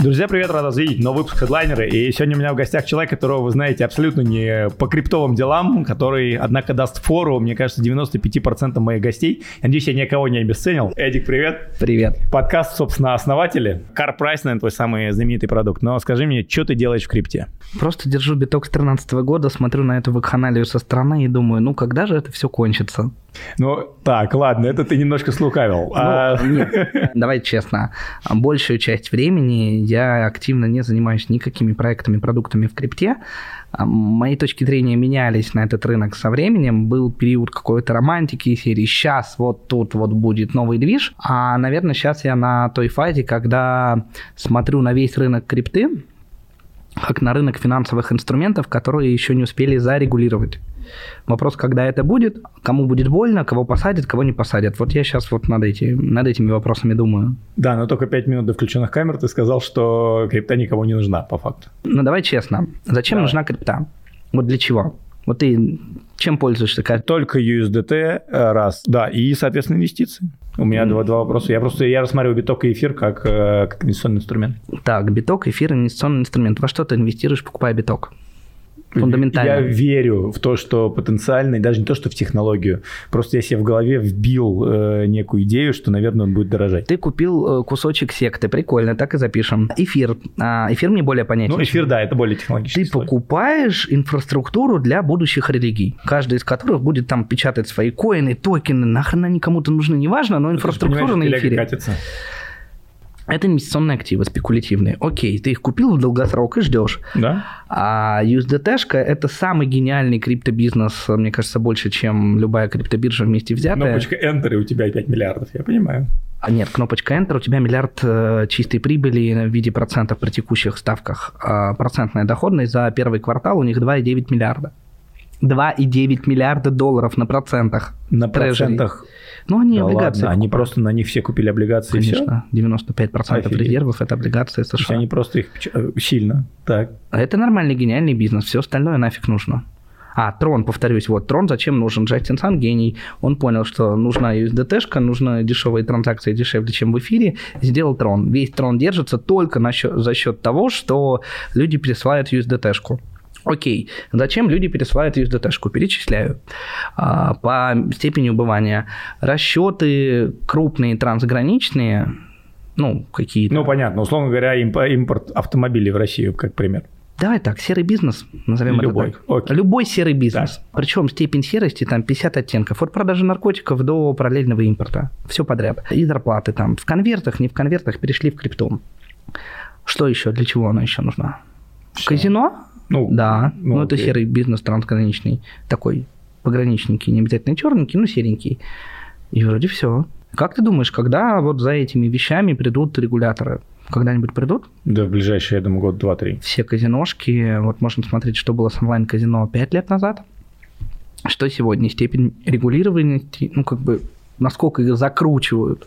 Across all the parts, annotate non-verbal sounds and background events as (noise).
Друзья, привет, рад вас видеть. Новый выпуск хедлайнеры. И сегодня у меня в гостях человек, которого вы знаете абсолютно не по криптовым делам, который, однако, даст фору, мне кажется, 95% моих гостей. Надеюсь, я никого не обесценил. Эдик, привет. Привет. Подкаст, собственно, основатели. Car Price, наверное, твой самый знаменитый продукт. Но скажи мне, что ты делаешь в крипте? Просто держу биток с 2013 года, смотрю на эту вакханалию со стороны и думаю, ну когда же это все кончится? Ну, так, ладно, это ты немножко слукавил. Ну, а... нет, (laughs) давай честно. Большую часть времени я активно не занимаюсь никакими проектами, продуктами в крипте. А, мои точки зрения менялись на этот рынок со временем. Был период какой-то романтики серии «Сейчас вот тут вот будет новый движ». А, наверное, сейчас я на той фазе, когда смотрю на весь рынок крипты, как на рынок финансовых инструментов, которые еще не успели зарегулировать. Вопрос, когда это будет, кому будет больно, кого посадят, кого не посадят. Вот я сейчас вот над, эти, над этими вопросами думаю. Да, но только 5 минут до включенных камер ты сказал, что крипта никому не нужна, по факту. Ну, давай честно. Зачем давай. нужна крипта? Вот для чего? Вот ты чем пользуешься? Только USDT, э, раз, да, и, соответственно, инвестиции. У меня mm. два, два вопроса. Я просто я рассматриваю биток и эфир как, э, как инвестиционный инструмент. Так, биток, эфир, инвестиционный инструмент. Во что ты инвестируешь, покупая биток? Фундаментально. Я верю в то, что потенциально, и даже не то, что в технологию, просто я себе в голове вбил э, некую идею, что, наверное, он будет дорожать. Ты купил э, кусочек секты, прикольно, так и запишем. Эфир. А, эфир мне более понятен. Ну, эфир, да, это более технологичный. Ты покупаешь инфраструктуру для будущих религий, каждая из которых будет там печатать свои коины, токены, нахрен они кому-то нужны, неважно, но инфраструктура на эфире. Катится. Это инвестиционные активы, спекулятивные. Окей, ты их купил в долгосрок и ждешь. Да. А USDT – это самый гениальный криптобизнес, мне кажется, больше, чем любая криптобиржа вместе взятая. Кнопочка Enter, и у тебя 5 миллиардов, я понимаю. А нет, кнопочка Enter, у тебя миллиард э, чистой прибыли в виде процентов при текущих ставках. А процентная доходность за первый квартал у них 2,9 миллиарда. 2,9 миллиарда долларов на процентах. На процентах? Ну, они да облигации. Ладно, они просто на них все купили облигации Конечно, и все? 95% Офигеть. резервов – это облигации США. Есть они просто их э, сильно, так. А это нормальный гениальный бизнес, все остальное нафиг нужно. А, Трон, повторюсь, вот Трон зачем нужен? Джастин Сан гений. Он понял, что нужна USDT-шка, нужны дешевые транзакции дешевле, чем в эфире. Сделал Трон. Весь Трон держится только на счет, за счет того, что люди присылают USDT-шку. Окей, зачем люди пересылают USDT-шку? Перечисляю. А, по степени убывания. Расчеты крупные, трансграничные, ну, какие-то. Ну, понятно. Условно говоря, импорт автомобилей в Россию, как пример. Давай так, серый бизнес, назовем Любой. это так. Окей. Любой серый бизнес. Да. Причем степень серости там 50 оттенков. От продажи наркотиков до параллельного импорта. Все подряд. И зарплаты там в конвертах, не в конвертах, перешли в крипту. Что еще? Для чего она еще нужна? Все. Казино? Ну, да, ну, ну это серый бизнес трансграничный, такой пограничненький, не обязательно черненький, но серенький. И вроде все. Как ты думаешь, когда вот за этими вещами придут регуляторы? Когда-нибудь придут? Да, в ближайшие, я думаю, год, два, три. Все казиношки, вот можно смотреть, что было с онлайн-казино пять лет назад, что сегодня, степень регулированности, ну, как бы насколько их закручивают.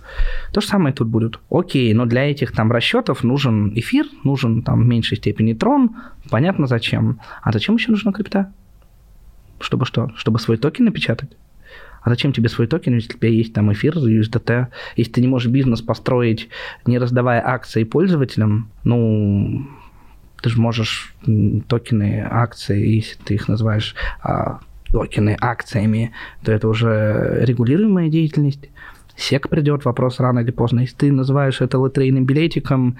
То же самое тут будет. Окей, но для этих там расчетов нужен эфир, нужен там в меньшей степени трон, понятно зачем. А зачем еще нужна крипта? Чтобы что? Чтобы свой токен напечатать? А зачем тебе свой токен, если у тебя есть там эфир, USDT? Если ты не можешь бизнес построить, не раздавая акции пользователям, ну, ты же можешь токены, акции, если ты их называешь а, токены акциями, то это уже регулируемая деятельность. СЕК придет, вопрос рано или поздно. Если ты называешь это лотерейным билетиком,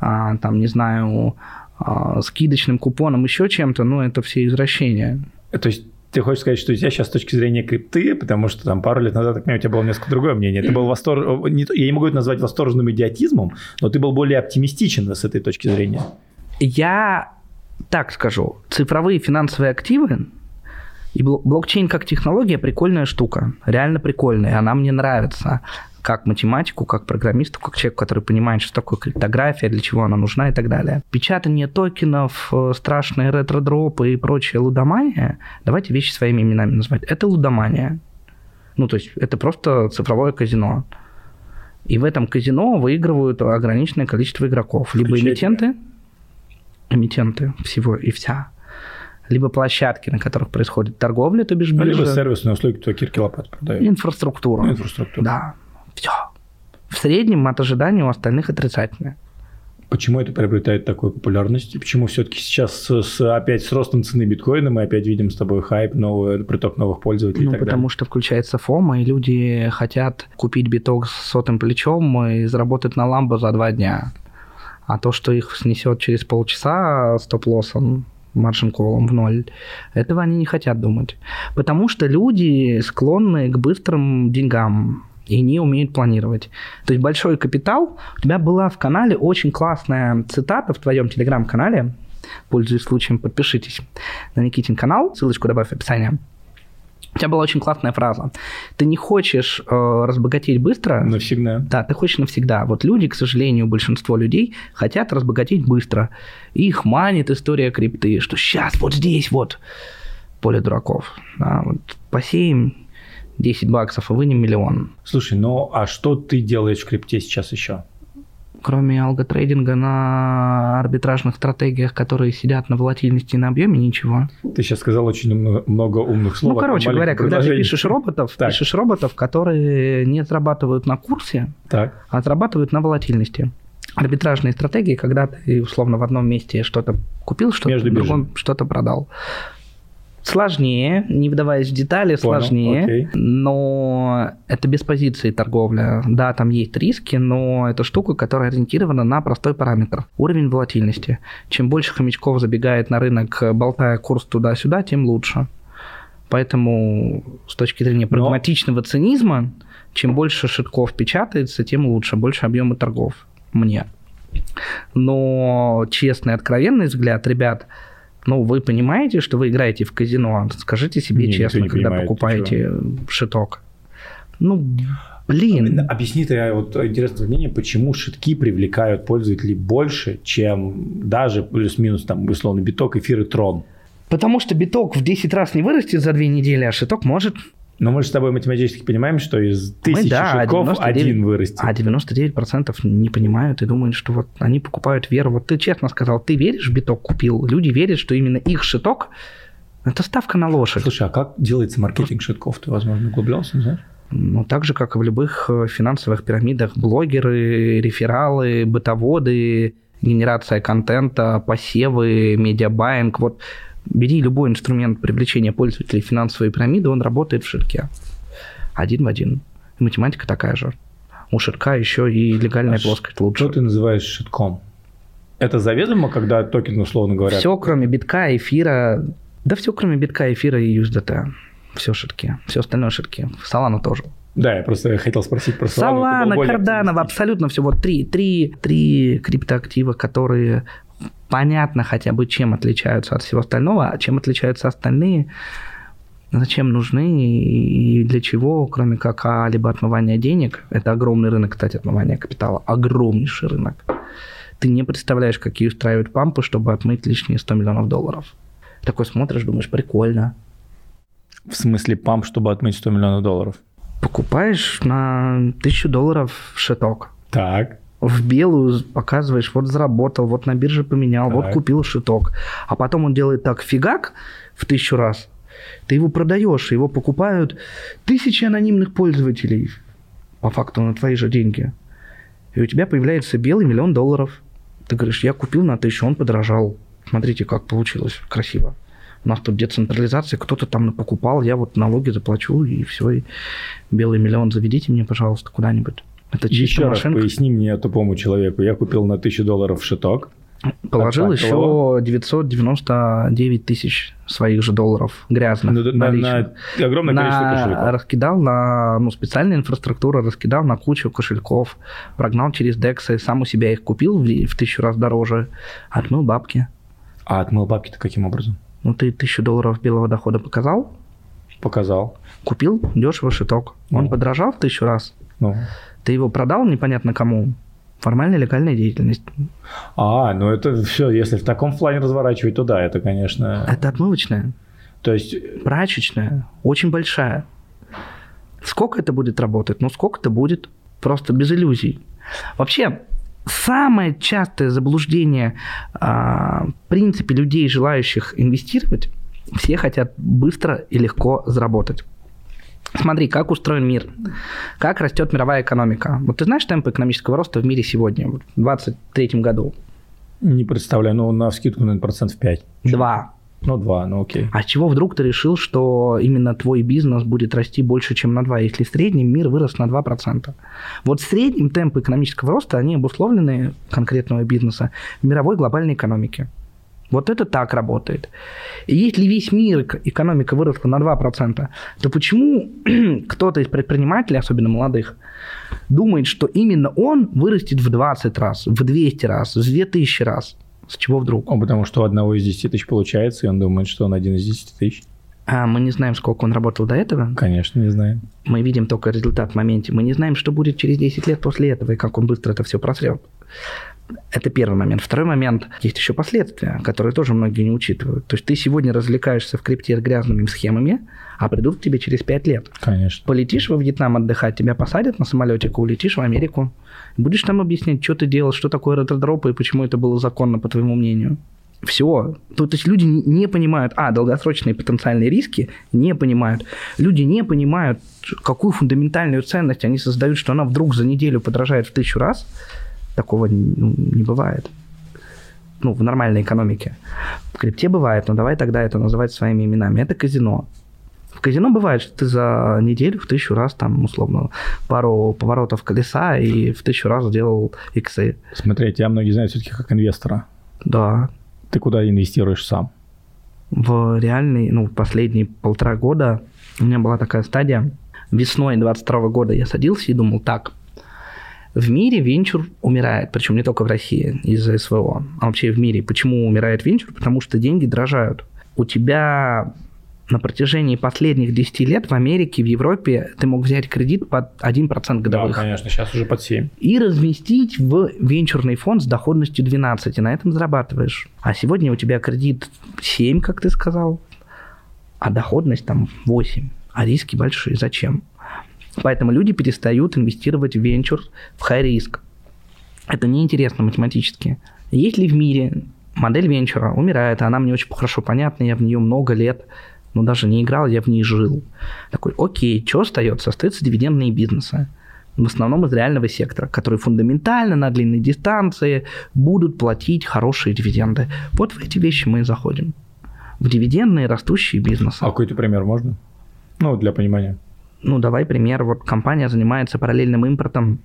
а, там, не знаю, а, скидочным купоном, еще чем-то, ну, это все извращения. То есть ты хочешь сказать, что у тебя сейчас с точки зрения крипты, потому что там пару лет назад, у тебя было несколько другое мнение. Это был восторг... Я не могу это назвать восторженным идиотизмом, но ты был более оптимистичен с этой точки зрения. Я так скажу. Цифровые финансовые активы и блокчейн как технология прикольная штука, реально прикольная, она мне нравится как математику, как программисту, как человеку, который понимает, что такое криптография, для чего она нужна и так далее. Печатание токенов, э, страшные ретро-дропы и прочая лудомания, давайте вещи своими именами назвать, это лудомания. Ну, то есть это просто цифровое казино. И в этом казино выигрывают ограниченное количество игроков. Либо эмитенты, эмитенты всего и вся – либо площадки, на которых происходит торговля, то бишь биржа. Либо сервисные услуги, кто кирки лопат продает. Инфраструктура. инфраструктура. Да, все. В среднем от ожидания у остальных отрицательное. Почему это приобретает такую популярность? И почему все-таки сейчас с, с, опять с ростом цены биткоина мы опять видим с тобой хайп, новый, приток новых пользователей? Ну, потому далее? что включается фома, и люди хотят купить биток с сотым плечом и заработать на ламбо за два дня. А то, что их снесет через полчаса стоп-лоссом, маржин-колом в ноль. Этого они не хотят думать. Потому что люди склонны к быстрым деньгам и не умеют планировать. То есть большой капитал. У тебя была в канале очень классная цитата в твоем телеграм-канале. Пользуясь случаем, подпишитесь на Никитин канал. Ссылочку добавь в описание. У тебя была очень классная фраза. Ты не хочешь э, разбогатеть быстро. Навсегда. Да, ты хочешь навсегда. Вот люди, к сожалению, большинство людей хотят разбогатеть быстро. И их манит история крипты, что сейчас, вот здесь, вот поле дураков. Да, вот посеем 10 баксов и вынем миллион. Слушай, ну а что ты делаешь в крипте сейчас еще? Кроме алготрейдинга на арбитражных стратегиях, которые сидят на волатильности и на объеме, ничего. Ты сейчас сказал очень много умных слов. Ну, короче говоря, когда ты пишешь роботов, так. пишешь роботов, которые не отрабатывают на курсе, так. а отрабатывают на волатильности. Арбитражные стратегии, когда ты условно в одном месте что-то купил, что-то в другом что-то продал. Сложнее, не вдаваясь в детали, Понял, сложнее, окей. но это без позиции торговля. Да, там есть риски, но это штука, которая ориентирована на простой параметр. Уровень волатильности. Чем больше хомячков забегает на рынок, болтая курс туда-сюда, тем лучше. Поэтому с точки зрения прагматичного но... цинизма, чем больше шитков печатается, тем лучше, больше объема торгов. Мне. Но честный, откровенный взгляд, ребят – ну, вы понимаете, что вы играете в казино? Скажите себе не, честно, когда понимает, покупаете шиток. Ну, блин. Объясни ты вот интересное мнение, почему шитки привлекают пользователей больше, чем даже плюс-минус там условно биток, эфир и трон? Потому что биток в 10 раз не вырастет за две недели, а шиток может но мы же с тобой математически понимаем, что из тысячи мы, да, шитков 99, один вырастет. А 99% не понимают и думают, что вот они покупают веру. Вот ты честно сказал, ты веришь, биток купил. Люди верят, что именно их шиток – это ставка на лошадь. Слушай, а как делается маркетинг шитков? Ты, возможно, углублялся, знаешь? Ну, так же, как и в любых э, финансовых пирамидах, блогеры, рефералы, бытоводы, генерация контента, посевы, медиабайинг. Вот Бери любой инструмент привлечения пользователей финансовой пирамиды, он работает в ширке. Один в один. И математика такая же. У ширка еще и легальная а плоскость лучше. Что ты называешь шитком? Это заведомо, когда токен, условно говоря? Все, кроме битка, эфира. Да все, кроме битка, эфира и USDT. Все ширки. Все остальное ширки. Солана тоже. Да, я просто хотел спросить про Solana. Solana, Cardano, абсолютно все. Вот три, три, три криптоактива, которые понятно хотя бы, чем отличаются от всего остального, а чем отличаются остальные, зачем нужны и для чего, кроме как а, либо отмывания денег. Это огромный рынок, кстати, отмывания капитала. Огромнейший рынок. Ты не представляешь, какие устраивают пампы, чтобы отмыть лишние 100 миллионов долларов. Такой смотришь, думаешь, прикольно. В смысле памп, чтобы отмыть 100 миллионов долларов? Покупаешь на 1000 долларов шиток. Так в белую показываешь, вот заработал, вот на бирже поменял, так. вот купил шиток. А потом он делает так фигак в тысячу раз, ты его продаешь, его покупают тысячи анонимных пользователей, по факту на твои же деньги. И у тебя появляется белый миллион долларов. Ты говоришь, я купил на тысячу, он подорожал. Смотрите, как получилось красиво. У нас тут децентрализация, кто-то там покупал, я вот налоги заплачу, и все, и белый миллион заведите мне, пожалуйста, куда-нибудь. Это Еще раз поясни мне, тупому человеку. Я купил на 1000 долларов шиток. Положил еще его. 999 тысяч своих же долларов грязных. Ну, на, на, на огромное на, количество кошельков. Раскидал на ну, специальная инфраструктура, раскидал на кучу кошельков, прогнал через DEX, сам у себя их купил в, в тысячу раз дороже, отмыл бабки. А отмыл бабки-то каким образом? Ну, ты тысячу долларов белого дохода показал? Показал. Купил дешево шиток. Ну. Он подорожал в тысячу раз. Ну. Ты его продал непонятно кому. Формальная легальная деятельность. А, ну это все, если в таком плане разворачивать, то да, это, конечно... Это отмывочная. То есть... Прачечная, очень большая. Сколько это будет работать? Ну, сколько это будет? Просто без иллюзий. Вообще, самое частое заблуждение а, в принципе людей, желающих инвестировать, все хотят быстро и легко заработать. Смотри, как устроен мир, как растет мировая экономика. Вот ты знаешь темпы экономического роста в мире сегодня, в 2023 году? Не представляю, ну на скидку, наверное, процентов 5. Два. Ну, два, ну окей. А чего вдруг ты решил, что именно твой бизнес будет расти больше, чем на 2, если в среднем мир вырос на 2%? Вот в среднем темпы экономического роста, они обусловлены конкретного бизнеса в мировой глобальной экономике. Вот это так работает. И если весь мир, экономика выросла на 2%, то почему (clears throat) кто-то из предпринимателей, особенно молодых, думает, что именно он вырастет в 20 раз, в 200 раз, в 2000 раз? С чего вдруг? Ну, потому что у одного из 10 тысяч получается, и он думает, что он один из 10 тысяч. А мы не знаем, сколько он работал до этого. Конечно, не знаем. Мы видим только результат в моменте. Мы не знаем, что будет через 10 лет после этого, и как он быстро это все просрет. Это первый момент. Второй момент. Есть еще последствия, которые тоже многие не учитывают. То есть ты сегодня развлекаешься в крипте грязными схемами, а придут к тебе через 5 лет. Конечно. Полетишь во Вьетнам отдыхать, тебя посадят на самолетик, улетишь в Америку. Будешь там объяснять, что ты делал, что такое ретродроп и почему это было законно, по твоему мнению. Все. То, то есть люди не понимают, а, долгосрочные потенциальные риски, не понимают. Люди не понимают, какую фундаментальную ценность они создают, что она вдруг за неделю подражает в тысячу раз – Такого ну, не бывает. Ну, в нормальной экономике. В крипте бывает, но давай тогда это называть своими именами. Это казино. В казино бывает, что ты за неделю в тысячу раз там, условно, пару поворотов колеса и в тысячу раз сделал иксы. Смотри, тебя многие знают все-таки как инвестора. Да. Ты куда инвестируешь сам? В реальный, ну, последние полтора года у меня была такая стадия. Весной 22 года я садился и думал, так, в мире венчур умирает, причем не только в России из-за СВО, а вообще в мире. Почему умирает венчур? Потому что деньги дрожают. У тебя на протяжении последних 10 лет в Америке, в Европе ты мог взять кредит под 1% годовых. Да, конечно, сейчас уже под 7. И разместить в венчурный фонд с доходностью 12, и на этом зарабатываешь. А сегодня у тебя кредит 7, как ты сказал, а доходность там 8, а риски большие. Зачем? Поэтому люди перестают инвестировать в венчур, в high-риск. Это неинтересно математически. Есть ли в мире модель венчура умирает, она мне очень хорошо понятна, я в нее много лет, но даже не играл, я в ней жил. Такой, окей, что остается? Остаются дивидендные бизнесы. В основном из реального сектора, которые фундаментально на длинной дистанции будут платить хорошие дивиденды. Вот в эти вещи мы и заходим. В дивидендные растущие бизнесы. А какой-то пример можно? Ну, для понимания ну, давай пример, вот компания занимается параллельным импортом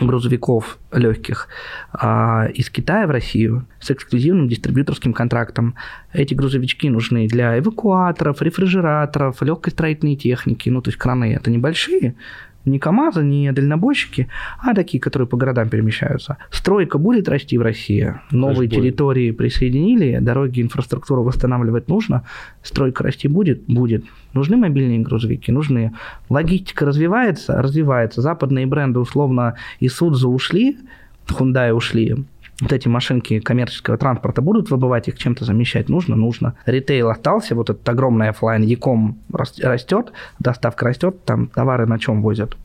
грузовиков легких а, из Китая в Россию с эксклюзивным дистрибьюторским контрактом. Эти грузовички нужны для эвакуаторов, рефрижераторов, легкой строительной техники. Ну, то есть краны это небольшие, не КАМАЗы, не дальнобойщики, а такие, которые по городам перемещаются. Стройка будет расти в России. Новые Конечно, территории будет. присоединили, дороги, инфраструктуру восстанавливать нужно. Стройка расти будет? Будет. Нужны мобильные грузовики? Нужны. Логистика развивается? Развивается. Западные бренды условно из Судзу ушли, Hyundai ушли, вот эти машинки коммерческого транспорта будут выбывать, их чем-то замещать нужно? Нужно. Ритейл остался, вот этот огромный офлайн Яком растет, доставка растет, там товары на чем возят?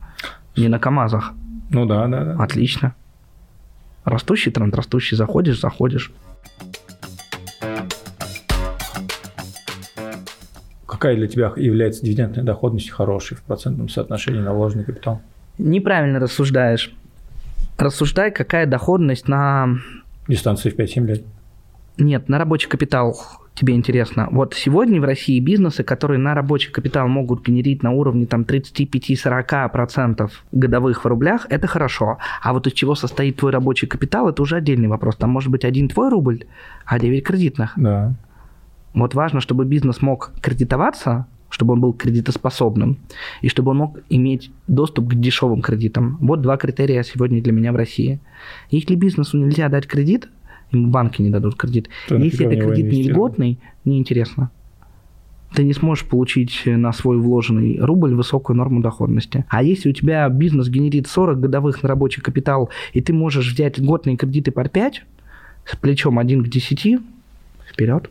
Не на КАМАЗах. Ну да, да, да. Отлично. Растущий тренд, растущий, заходишь, заходишь. Какая для тебя является дивидендная доходность хорошей в процентном соотношении на вложенный капитал? Неправильно рассуждаешь рассуждай, какая доходность на... Дистанции в 5-7 лет. Нет, на рабочий капитал тебе интересно. Вот сегодня в России бизнесы, которые на рабочий капитал могут генерить на уровне там 35-40% годовых в рублях, это хорошо. А вот из чего состоит твой рабочий капитал, это уже отдельный вопрос. Там может быть один твой рубль, а 9 кредитных. Да. Вот важно, чтобы бизнес мог кредитоваться, чтобы он был кредитоспособным, и чтобы он мог иметь доступ к дешевым кредитам. Вот два критерия сегодня для меня в России. Если бизнесу нельзя дать кредит, ему банки не дадут кредит. То Если это кредит не льготный, неинтересно. Ты не сможешь получить на свой вложенный рубль высокую норму доходности. А если у тебя бизнес генерит 40 годовых на рабочий капитал, и ты можешь взять льготные кредиты под 5, с плечом 1 к 10, вперед.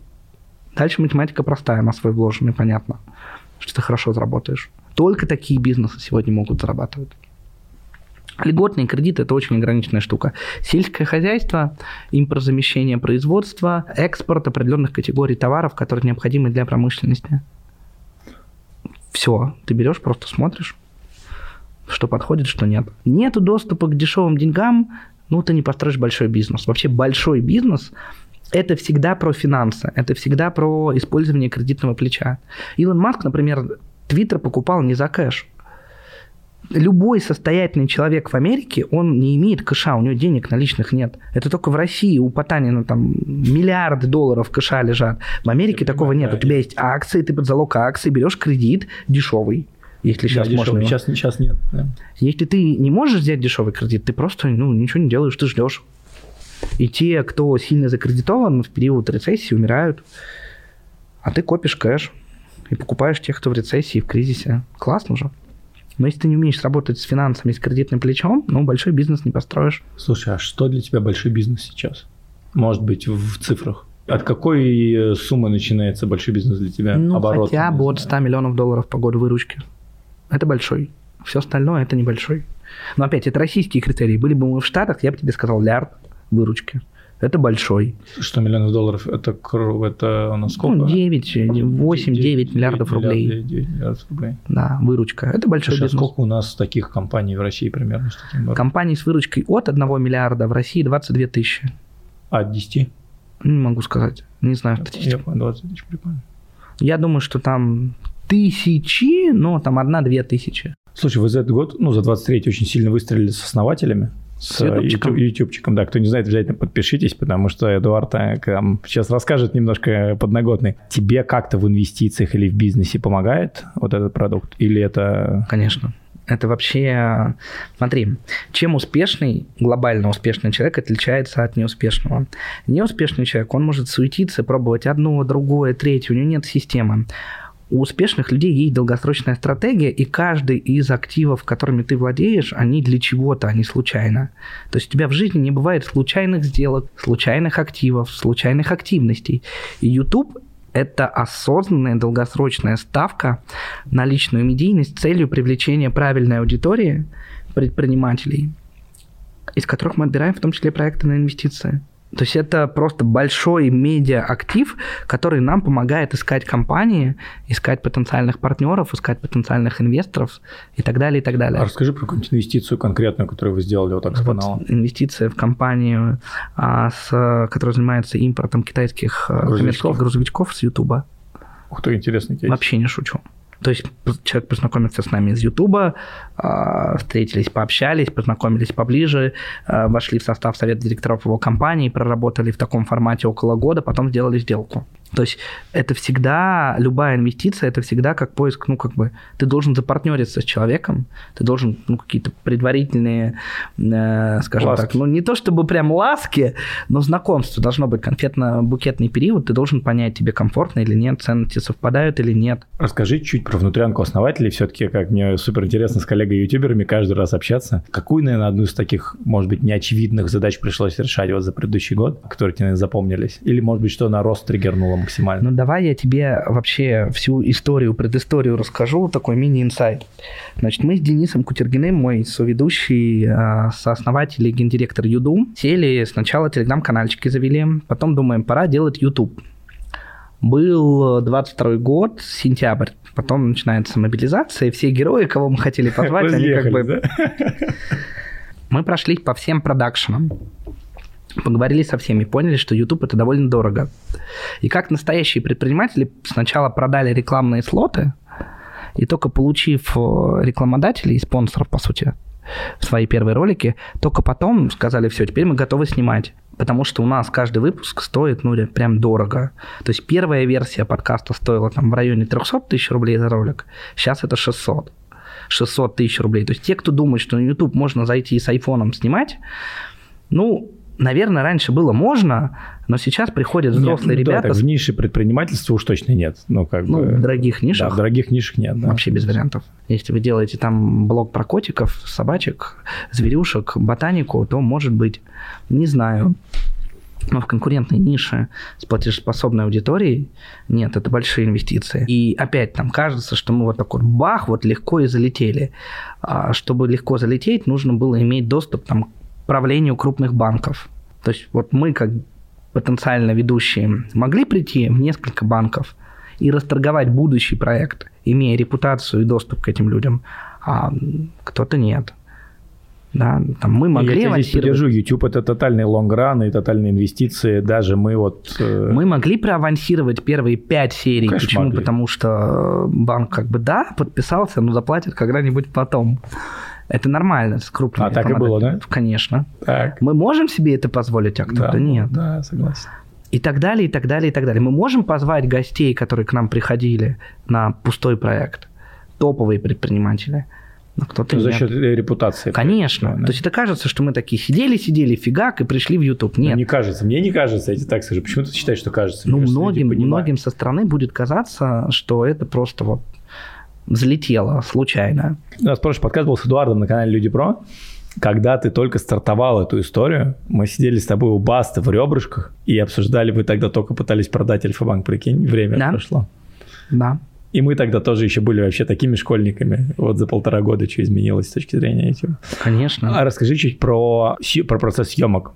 Дальше математика простая на свой вложенный, понятно что ты хорошо заработаешь. Только такие бизнесы сегодня могут зарабатывать. Льготные кредиты – это очень ограниченная штука. Сельское хозяйство, импортозамещение производства, экспорт определенных категорий товаров, которые необходимы для промышленности. Все, ты берешь, просто смотришь, что подходит, что нет. Нету доступа к дешевым деньгам, ну, ты не построишь большой бизнес. Вообще большой бизнес это всегда про финансы, это всегда про использование кредитного плеча. Илон Маск, например, Твиттер покупал не за кэш. Любой состоятельный человек в Америке, он не имеет кэша, у него денег наличных нет. Это только в России у Потанина там миллиарды долларов кэша лежат. В Америке Я такого понимаю, нет. Да, у тебя есть акции, ты под залог акций берешь кредит дешевый. Если сейчас да, можно. Сейчас, сейчас нет. Да. Если ты не можешь взять дешевый кредит, ты просто ну, ничего не делаешь, ты ждешь. И те, кто сильно закредитован, в период рецессии умирают. А ты копишь кэш и покупаешь тех, кто в рецессии, в кризисе. Классно же. Но если ты не умеешь работать с финансами, с кредитным плечом, ну, большой бизнес не построишь. Слушай, а что для тебя большой бизнес сейчас? Может быть, в цифрах? От какой э, суммы начинается большой бизнес для тебя? Ну, Оборот, хотя бы от 100 миллионов долларов по году выручки. Это большой. Все остальное это небольшой. Но опять, это российские критерии. Были бы мы в Штатах, я бы тебе сказал лярд выручки. Это большой. 100 миллионов долларов, это, это у нас сколько? Ну, 9, 8, 9, 9 миллиардов рублей. 9, 9 миллиардов рублей. Да, выручка. Это большой Слушай, бизнес. А сколько у нас таких компаний в России примерно? С таким Компаний с выручкой от 1 миллиарда в России 22 тысячи. А от 10? Не могу сказать. Не знаю статистику. 20 тысяч, прикольно. Я думаю, что там тысячи, но там одна-две тысячи. Слушай, вы за этот год, ну, за 23 очень сильно выстрелили с основателями с ютубчиком. ютубчиком. Да, кто не знает, обязательно подпишитесь, потому что Эдуард там сейчас расскажет немножко подноготный. Тебе как-то в инвестициях или в бизнесе помогает вот этот продукт? Или это... Конечно. Это вообще... Смотри, чем успешный, глобально успешный человек отличается от неуспешного? Неуспешный человек, он может суетиться, пробовать одно, другое, третье, у него нет системы у успешных людей есть долгосрочная стратегия, и каждый из активов, которыми ты владеешь, они для чего-то, они случайно. То есть у тебя в жизни не бывает случайных сделок, случайных активов, случайных активностей. И YouTube это осознанная долгосрочная ставка на личную медийность с целью привлечения правильной аудитории предпринимателей, из которых мы отбираем в том числе проекты на инвестиции. То есть это просто большой медиа-актив, который нам помогает искать компании, искать потенциальных партнеров, искать потенциальных инвесторов и так далее, и так далее. А расскажи про какую-нибудь инвестицию конкретную, которую вы сделали вот так с вот Инвестиция в компанию, а, с, которая занимается импортом китайских а, грузовичков, грузовичков с Ютуба. Ух ты, интересный кейс. Вообще не шучу. То есть человек познакомился с нами из Ютуба, встретились, пообщались, познакомились поближе, а, вошли в состав совета директоров его компании, проработали в таком формате около года, потом сделали сделку. То есть это всегда, любая инвестиция, это всегда как поиск, ну, как бы, ты должен запартнериться с человеком, ты должен, ну, какие-то предварительные, э, скажем ласки. так, ну, не то чтобы прям ласки, но знакомство должно быть конфетно-букетный период, ты должен понять, тебе комфортно или нет, ценности совпадают или нет. Расскажи чуть про внутрянку основателей, все-таки, как мне супер интересно с коллегой-ютуберами каждый раз общаться. Какую, наверное, одну из таких, может быть, неочевидных задач пришлось решать вот за предыдущий год, которые тебе запомнились? Или, может быть, что на рост триггернуло максимально. Ну, давай я тебе вообще всю историю, предысторию расскажу, такой мини-инсайт. Значит, мы с Денисом Кутергиным, мой соведущий, а, сооснователь и гендиректор Юду, сели сначала телеграм-канальчики завели, потом думаем, пора делать YouTube. Был 22 год, сентябрь, потом начинается мобилизация, и все герои, кого мы хотели позвать, они как бы... (laughs) Мы прошли по всем продакшенам поговорили со всеми, поняли, что YouTube это довольно дорого. И как настоящие предприниматели сначала продали рекламные слоты, и только получив э, рекламодателей и спонсоров, по сути, в свои первые ролики, только потом сказали, все, теперь мы готовы снимать. Потому что у нас каждый выпуск стоит, ну, прям дорого. То есть первая версия подкаста стоила там в районе 300 тысяч рублей за ролик, сейчас это 600. 600 тысяч рублей. То есть те, кто думает, что на YouTube можно зайти с айфоном снимать, ну, наверное, раньше было можно, но сейчас приходят взрослые нет, ну, ребята. Да, так, в нише предпринимательства уж точно нет. Ну, как ну, бы, в дорогих нишах. Да, в дорогих нишах нет. Да. Вообще без вариантов. Если вы делаете там блог про котиков, собачек, зверюшек, ботанику, то может быть, не знаю. Но в конкурентной нише с платежеспособной аудиторией нет, это большие инвестиции. И опять там кажется, что мы вот такой бах, вот легко и залетели. А чтобы легко залететь, нужно было иметь доступ там, правлению крупных банков. То есть вот мы, как потенциально ведущие, могли прийти в несколько банков и расторговать будущий проект имея репутацию и доступ к этим людям, а кто-то нет. Да, там мы могли Я здесь поддержу. YouTube это тотальный лонгран и тотальные инвестиции. Даже мы вот... Э... Мы могли проавансировать первые пять серий. Конечно, Почему? Могли. Потому что банк как бы да, подписался, но заплатит когда-нибудь потом. Это нормально с крупными. А так и было, да? Конечно. Так. Мы можем себе это позволить, а кто-то да, нет. Да, согласен. И так далее, и так далее, и так далее. Мы можем позвать гостей, которые к нам приходили на пустой проект, топовые предприниматели – но кто-то ну, За счет репутации. Конечно. Да. То есть это кажется, что мы такие сидели, сидели, фигак, и пришли в YouTube. Нет. Ну, не кажется. Мне не кажется, я тебе так скажу. Почему ты считаешь, что кажется? Ну, Мне многим, многим со стороны будет казаться, что это просто вот взлетело случайно. У нас прошлый подкаст был с Эдуардом на канале Люди Про. Когда ты только стартовал эту историю, мы сидели с тобой у Баста в ребрышках и обсуждали, вы тогда только пытались продать Альфа-банк, прикинь, время да? прошло. Да. И мы тогда тоже еще были вообще такими школьниками. Вот за полтора года что изменилось с точки зрения этим. Конечно. А расскажи чуть про, про процесс съемок.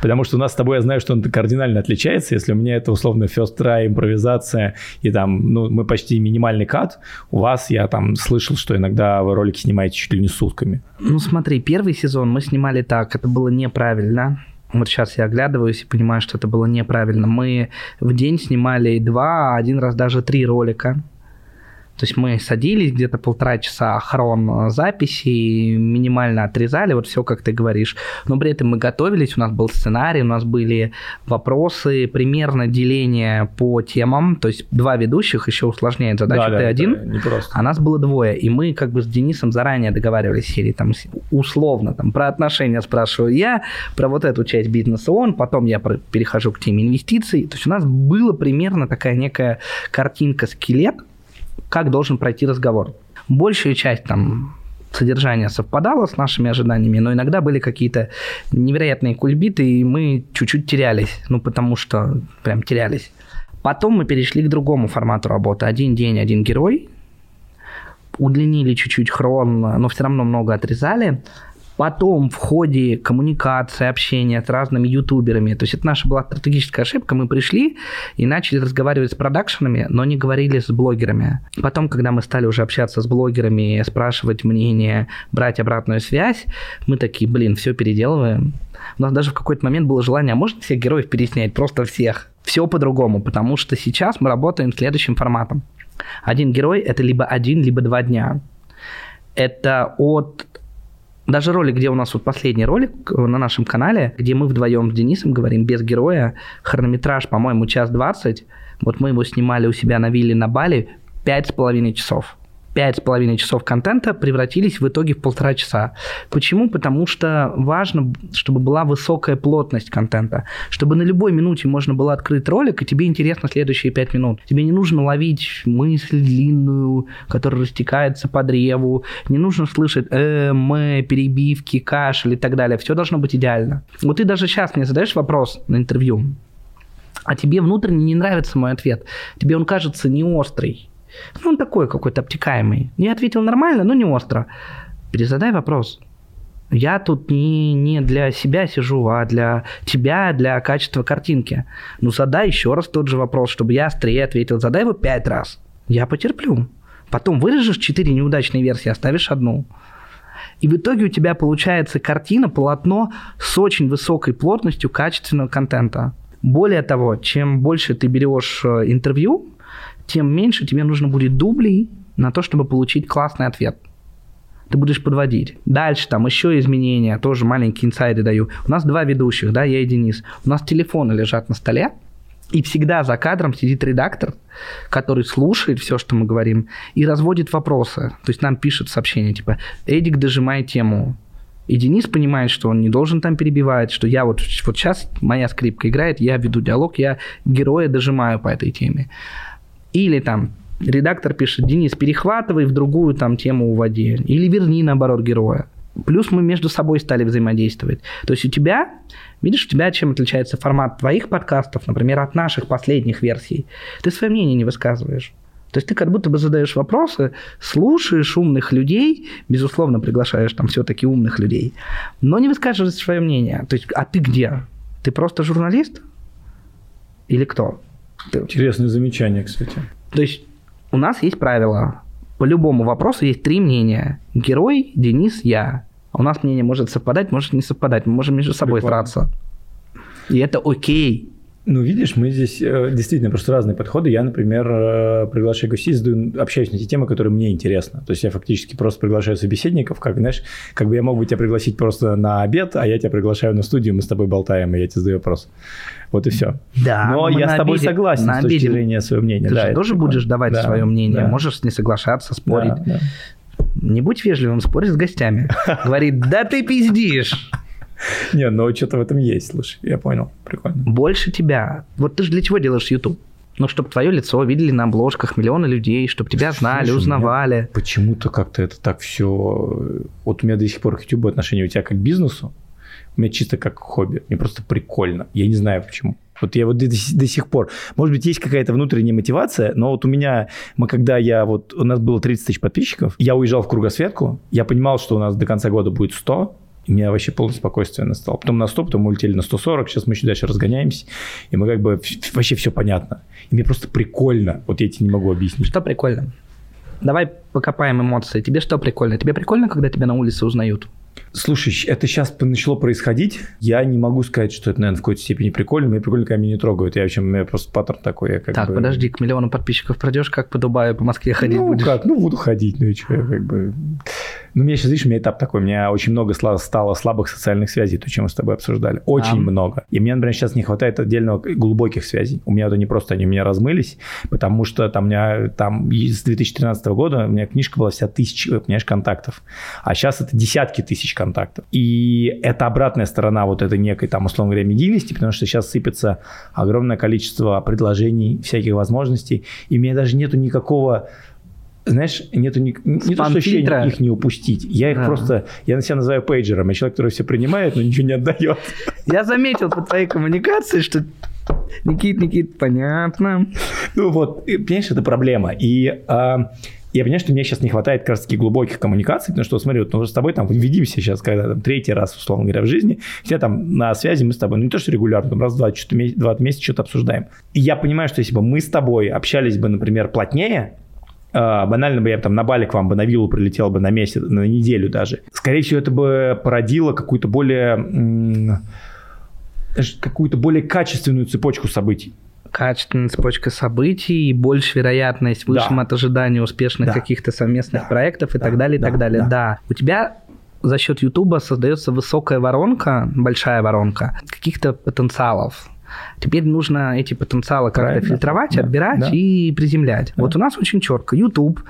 Потому что у нас с тобой, я знаю, что он кардинально отличается. Если у меня это условно first try, импровизация, и там, ну, мы почти минимальный кат, у вас, я там слышал, что иногда вы ролики снимаете чуть ли не сутками. Ну, смотри, первый сезон мы снимали так, это было неправильно. Вот сейчас я оглядываюсь и понимаю, что это было неправильно. Мы в день снимали два, один раз даже три ролика. То есть мы садились где-то полтора часа хрон записи, минимально отрезали, вот все, как ты говоришь. Но при этом мы готовились, у нас был сценарий, у нас были вопросы, примерно деление по темам. То есть два ведущих еще усложняет задачу, да, ты да, один, а нас было двое. И мы как бы с Денисом заранее договаривались, серии там условно там про отношения спрашиваю я, про вот эту часть бизнеса он, потом я перехожу к теме инвестиций. То есть у нас была примерно такая некая картинка, скелет, как должен пройти разговор. Большая часть там содержание совпадало с нашими ожиданиями, но иногда были какие-то невероятные кульбиты, и мы чуть-чуть терялись, ну, потому что прям терялись. Потом мы перешли к другому формату работы. Один день, один герой. Удлинили чуть-чуть хрон, но все равно много отрезали. Потом в ходе коммуникации, общения с разными ютуберами, то есть это наша была стратегическая ошибка, мы пришли и начали разговаривать с продакшенами, но не говорили с блогерами. Потом, когда мы стали уже общаться с блогерами, спрашивать мнение, брать обратную связь, мы такие, блин, все переделываем. У нас даже в какой-то момент было желание, а можно всех героев переснять, просто всех. Все по-другому, потому что сейчас мы работаем следующим форматом. Один герой – это либо один, либо два дня. Это от даже ролик, где у нас вот последний ролик на нашем канале, где мы вдвоем с Денисом говорим без героя, хронометраж, по-моему, час двадцать. Вот мы его снимали у себя на вилле на Бали пять с половиной часов пять с половиной часов контента превратились в итоге в полтора часа. Почему? Потому что важно, чтобы была высокая плотность контента, чтобы на любой минуте можно было открыть ролик, и тебе интересно следующие пять минут. Тебе не нужно ловить мысль длинную, которая растекается по древу, не нужно слышать э, мы, перебивки, кашель и так далее. Все должно быть идеально. Вот ты даже сейчас мне задаешь вопрос на интервью, а тебе внутренне не нравится мой ответ. Тебе он кажется не острый ну, он такой какой-то обтекаемый. Я ответил нормально, но не остро. Перезадай вопрос. Я тут не, не для себя сижу, а для тебя, для качества картинки. Ну, задай еще раз тот же вопрос, чтобы я острее ответил. Задай его пять раз. Я потерплю. Потом вырежешь четыре неудачные версии, оставишь одну. И в итоге у тебя получается картина, полотно с очень высокой плотностью качественного контента. Более того, чем больше ты берешь э, интервью, тем меньше тебе нужно будет дублей на то, чтобы получить классный ответ. Ты будешь подводить. Дальше там еще изменения, тоже маленькие инсайды даю. У нас два ведущих, да, я и Денис. У нас телефоны лежат на столе, и всегда за кадром сидит редактор, который слушает все, что мы говорим, и разводит вопросы. То есть нам пишет сообщение, типа, Эдик, дожимай тему. И Денис понимает, что он не должен там перебивать, что я вот, вот сейчас моя скрипка играет, я веду диалог, я героя дожимаю по этой теме. Или там редактор пишет, Денис, перехватывай в другую там тему уводи. Или верни, наоборот, героя. Плюс мы между собой стали взаимодействовать. То есть у тебя, видишь, у тебя чем отличается формат твоих подкастов, например, от наших последних версий? Ты свое мнение не высказываешь. То есть ты как будто бы задаешь вопросы, слушаешь умных людей, безусловно, приглашаешь там все-таки умных людей, но не высказываешь свое мнение. То есть, а ты где? Ты просто журналист? Или кто? Интересное замечание, кстати. То есть У нас есть правило. По любому вопросу есть три мнения. Герой, Денис, я. У нас мнение может совпадать, может не совпадать. Мы можем между собой Прикольно. драться. И это окей. Ну, видишь, мы здесь э, действительно просто разные подходы. Я, например, э, приглашаю гостей, задаю, общаюсь на те темы, которые мне интересны. То есть я фактически просто приглашаю собеседников, как, знаешь, как бы я мог бы тебя пригласить просто на обед, а я тебя приглашаю на студию, мы с тобой болтаем, и я тебе задаю вопрос. Вот и все. Да. Но мы я с тобой обеде- согласен с точки зрения своего мнения. Ты да, же тоже будешь давать Да, свое мнение. да. Можешь не соглашаться, спорить. Да, да. Не будь вежливым, спорь с гостями. (laughs) Говорит, да ты пиздишь. Не, ну что-то в этом есть, слушай, я понял, прикольно. Больше тебя. Вот ты же для чего делаешь YouTube? Ну, чтобы твое лицо видели на обложках миллионы людей, чтобы тебя знали, Слушай, узнавали. Почему-то как-то это так все... Вот у меня до сих пор к YouTube отношение у тебя как к бизнесу, у меня чисто как хобби. Мне просто прикольно. Я не знаю почему. Вот я вот до, до сих пор... Может быть, есть какая-то внутренняя мотивация, но вот у меня... Мы когда я вот... У нас было 30 тысяч подписчиков, я уезжал в кругосветку, я понимал, что у нас до конца года будет 100, и меня вообще полное спокойствие настало. Потом на 100, потом улетели на 140, сейчас мы еще дальше разгоняемся, и мы как бы... Вообще все понятно. И мне просто прикольно. Вот я тебе не могу объяснить. Что прикольно? Давай покопаем эмоции. Тебе что прикольно? Тебе прикольно, когда тебя на улице узнают? Слушай, это сейчас начало происходить. Я не могу сказать, что это, наверное, в какой-то степени прикольно. Мне прикольно, когда меня не трогают. Я вообще, у меня просто паттерн такой. Я как так, бы... подожди, к миллиону подписчиков пройдешь, как по Дубаю, по Москве ходить ну, будешь? как? Ну, буду ходить, ну и что, я как бы... Ну, у меня сейчас, видишь, у меня этап такой, у меня очень много сла- стало слабых социальных связей, то, чем мы с тобой обсуждали. Очень А. много. И мне, например, сейчас не хватает отдельного глубоких связей. У меня вот они просто, они у меня размылись, потому что там у меня, там с 2013 года у меня книжка была вся тысяча, понимаешь, контактов. А сейчас это десятки тысяч контактов. И это обратная сторона вот этой некой, там, условно говоря, медийности, потому что сейчас сыпется огромное количество предложений, всяких возможностей, и у меня даже нету никакого знаешь, нету ни, не то, что ощущения их не упустить. Я их Да. просто, я на себя называю пейджером. Я человек, который все принимает, но ничего не отдает. Я заметил по твоей коммуникации, что Никит, Никит, понятно. Ну вот, понимаешь, это проблема. И а, я понимаю, что мне сейчас не хватает как раз таки глубоких коммуникаций, потому что, смотри, вот мы с тобой там видимся сейчас, когда там третий раз, условно говоря, в жизни, все там на связи мы с тобой, ну не то, что регулярно, там раз в два, что-то два месяца что-то обсуждаем. И я понимаю, что если бы мы с тобой общались бы, например, плотнее, а, банально бы я там на Бали к вам бы на виллу прилетел бы на месяц, на неделю даже. Скорее всего, это бы породило какую-то более какую-то более качественную цепочку событий. Качественная цепочка событий, и больше вероятность высшим Да. от ожидания успешных Да. каких-то совместных Да. проектов и Да. так далее, и Да. так далее. Да. Да. У тебя за счет Ютуба создается высокая воронка, большая воронка каких-то потенциалов. Теперь нужно эти потенциалы как-то фильтровать, Да. отбирать Да. и приземлять. Вот у нас очень четко. YouTube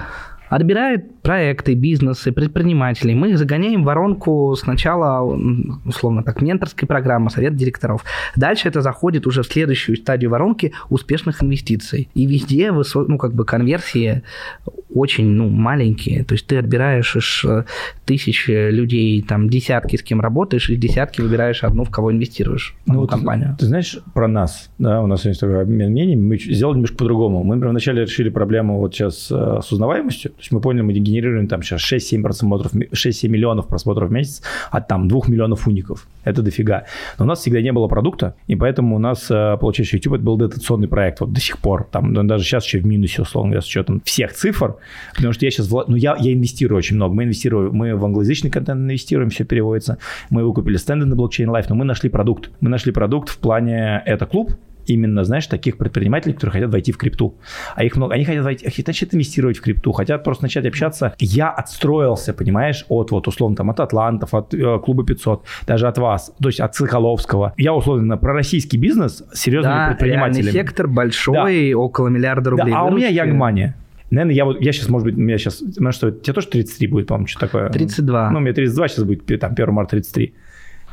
отбирает проекты, бизнесы, предпринимателей. Мы их загоняем в воронку сначала, условно так, менторской программы, совет директоров. Дальше это заходит уже в следующую стадию воронки успешных инвестиций. И везде высо- ну, как бы конверсии очень ну, маленькие. То есть ты отбираешь из тысяч людей, там, десятки с кем работаешь, и десятки выбираешь одну, в кого инвестируешь, одну вот компанию. Ты, знаешь про нас, да, у нас есть такой обмен мнениями, мы сделали немножко по-другому. Мы, например, вначале решили проблему вот сейчас э, с узнаваемостью, то есть мы поняли, мы генерируем там сейчас 6-7 просмотров, 6-7 миллионов просмотров в месяц от там 2 миллионов уников. Это дофига. Но у нас всегда не было продукта, и поэтому у нас, э, получается, YouTube это был дотационный проект вот до сих пор. Там даже сейчас еще в минусе, условно говоря, с учетом всех цифр, потому что я сейчас, ну я, я инвестирую очень много. Мы инвестируем, мы в англоязычный контент инвестируем, все переводится. Мы выкупили стенды на блокчейн Life, но мы нашли продукт. Мы нашли продукт в плане, это клуб, именно, знаешь, таких предпринимателей, которые хотят войти в крипту. А их много. Они хотят войти, хотят начать инвестировать в крипту, хотят просто начать общаться. Я отстроился, понимаешь, от вот условно там от Атлантов, от э, клуба 500, даже от вас, то есть от Соколовского. Я условно на пророссийский бизнес с серьезными Да, предпринимателями. сектор большой, около миллиарда Да, рублей. а у меня. Ягмания. Наверное, я вот, я сейчас, может быть, у меня сейчас, ну что, тебе тоже 33 будет, по-моему, что такое? 32. Ну, мне 32, сейчас будет, там, 1 марта 33.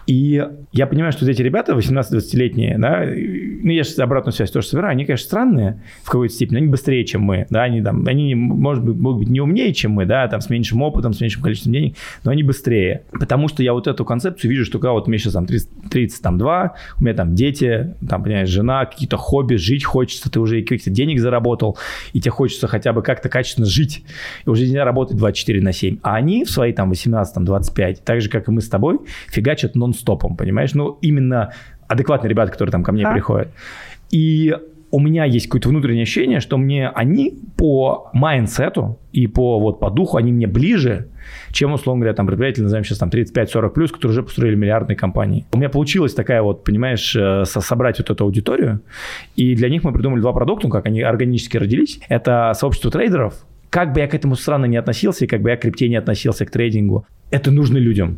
И я понимаю, что эти ребята, 18-20-летние, да, ну, я сейчас обратную связь тоже собираю, они, конечно, странные в какой-то степени, они быстрее, чем мы, да, они там, они, может быть, могут быть не умнее, чем мы, да, там, с меньшим опытом, с меньшим количеством денег, но они быстрее. Потому что я вот эту концепцию вижу, что когда вот мне сейчас там 30, 30 там, 2, у меня там дети, там, понимаешь, жена, какие-то хобби, жить хочется, ты уже каких-то денег заработал, и тебе хочется хотя бы как-то качественно жить, и уже нельзя работать 24 на 7. А они в свои там 18, там, 25, так же, как и мы с тобой, фигачат нон-стопом, понимаешь? Ну, именно адекватные ребята, которые там ко мне Да. приходят. И у меня есть какое-то внутреннее ощущение, что мне они по майндсету и по, вот, по духу, они мне ближе, чем, условно говоря, там, предприниматели, назовем сейчас там 35-40 плюс, которые уже построили миллиардные компании. У меня получилось такая вот, понимаешь, э, собрать вот эту аудиторию, и для них мы придумали два продукта, ну, как они органически родились. Это сообщество трейдеров, как бы я к этому странно не относился, и как бы я к крипте не относился, к трейдингу, это нужно людям.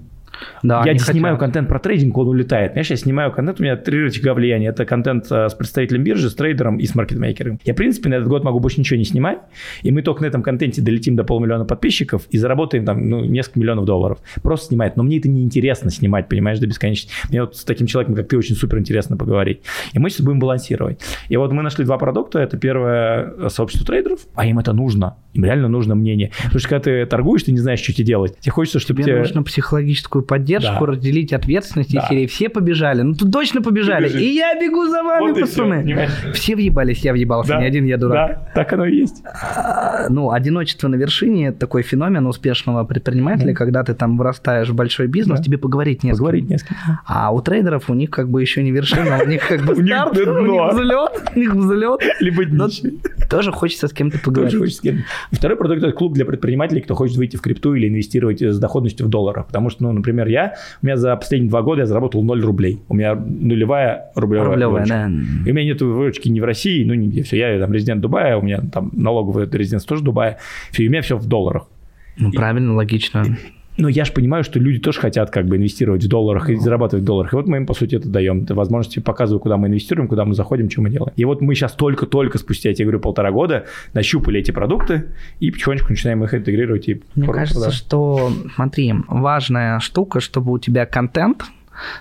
Да, я снимаю хотят. контент про трейдинг, он улетает. Понимаешь, я снимаю контент, у меня три рычага влияния. Это контент э, с представителем биржи, с трейдером и с маркетмейкером. Я, в принципе, на этот год могу больше ничего не снимать, и мы только на этом контенте долетим до полмиллиона подписчиков и заработаем там ну, несколько миллионов долларов. Просто снимать. Но мне это не интересно снимать, понимаешь, до бесконечности. Мне вот с таким человеком, как ты, очень супер интересно поговорить. И мы сейчас будем балансировать. И вот мы нашли два продукта. Это первое э, сообщество трейдеров, а им это нужно. Им реально нужно мнение. Потому что когда ты торгуешь, ты не знаешь, что тебе делать. Тебе хочется, чтобы тебе... Тебе нужно психологическую поддержку, да разделить ответственность да. серии. Все побежали. Ну, тут точно побежали. И я бегу за вами, вот пацаны. Все, въебались, я въебался. Да. Не один я дурак. Да, так оно и есть. А, ну, одиночество на вершине – это такой феномен успешного предпринимателя, да. когда ты там вырастаешь в большой бизнес, да. тебе поговорить не Поговорить не с кем. А у трейдеров у них как бы еще не вершина, у них как бы (laughs) старт, у них взлет, у них взлет. Либо днище. Тоже хочется с кем-то поговорить. С. Второй продукт – это клуб для предпринимателей, кто хочет выйти в крипту или инвестировать с доходностью в долларах. Потому что, ну, например, я, у меня за последние два года я заработал 0 рублей. У меня нулевая рублевая, рублевая выручка. Да. И у меня нет выручки ни в России, ну нигде. Все, я там резидент Дубая, у меня там налоговый резидент тоже Дубая. Все, и у меня все в долларах. Ну, и, правильно, логично. Но я же понимаю, что люди тоже хотят как бы инвестировать в долларах и зарабатывать в долларах. И вот мы им, по сути, это даем. Это возможности показываю, куда мы инвестируем, куда мы заходим, что мы делаем. И вот мы сейчас только-только спустя, я тебе говорю, полтора года нащупали эти продукты и потихонечку начинаем их интегрировать. И Мне кажется, да. что, смотри, важная штука, чтобы у тебя контент –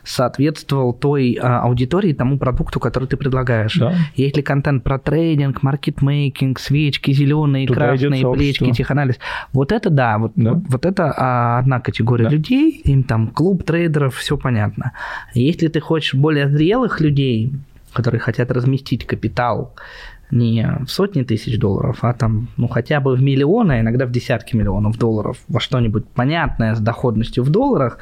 соответствовал той а, аудитории, тому продукту, который ты предлагаешь. Да. Если контент про трейдинг, маркетмейкинг, свечки зеленые, Туда красные, плечки, теханализ, вот это да, вот, да. вот, вот это а, одна категория да. людей, им там клуб трейдеров, все понятно. Если ты хочешь более зрелых людей, которые хотят разместить капитал не в сотни тысяч долларов, а там, ну, хотя бы в миллионы, а иногда в десятки миллионов долларов во что-нибудь понятное с доходностью в долларах,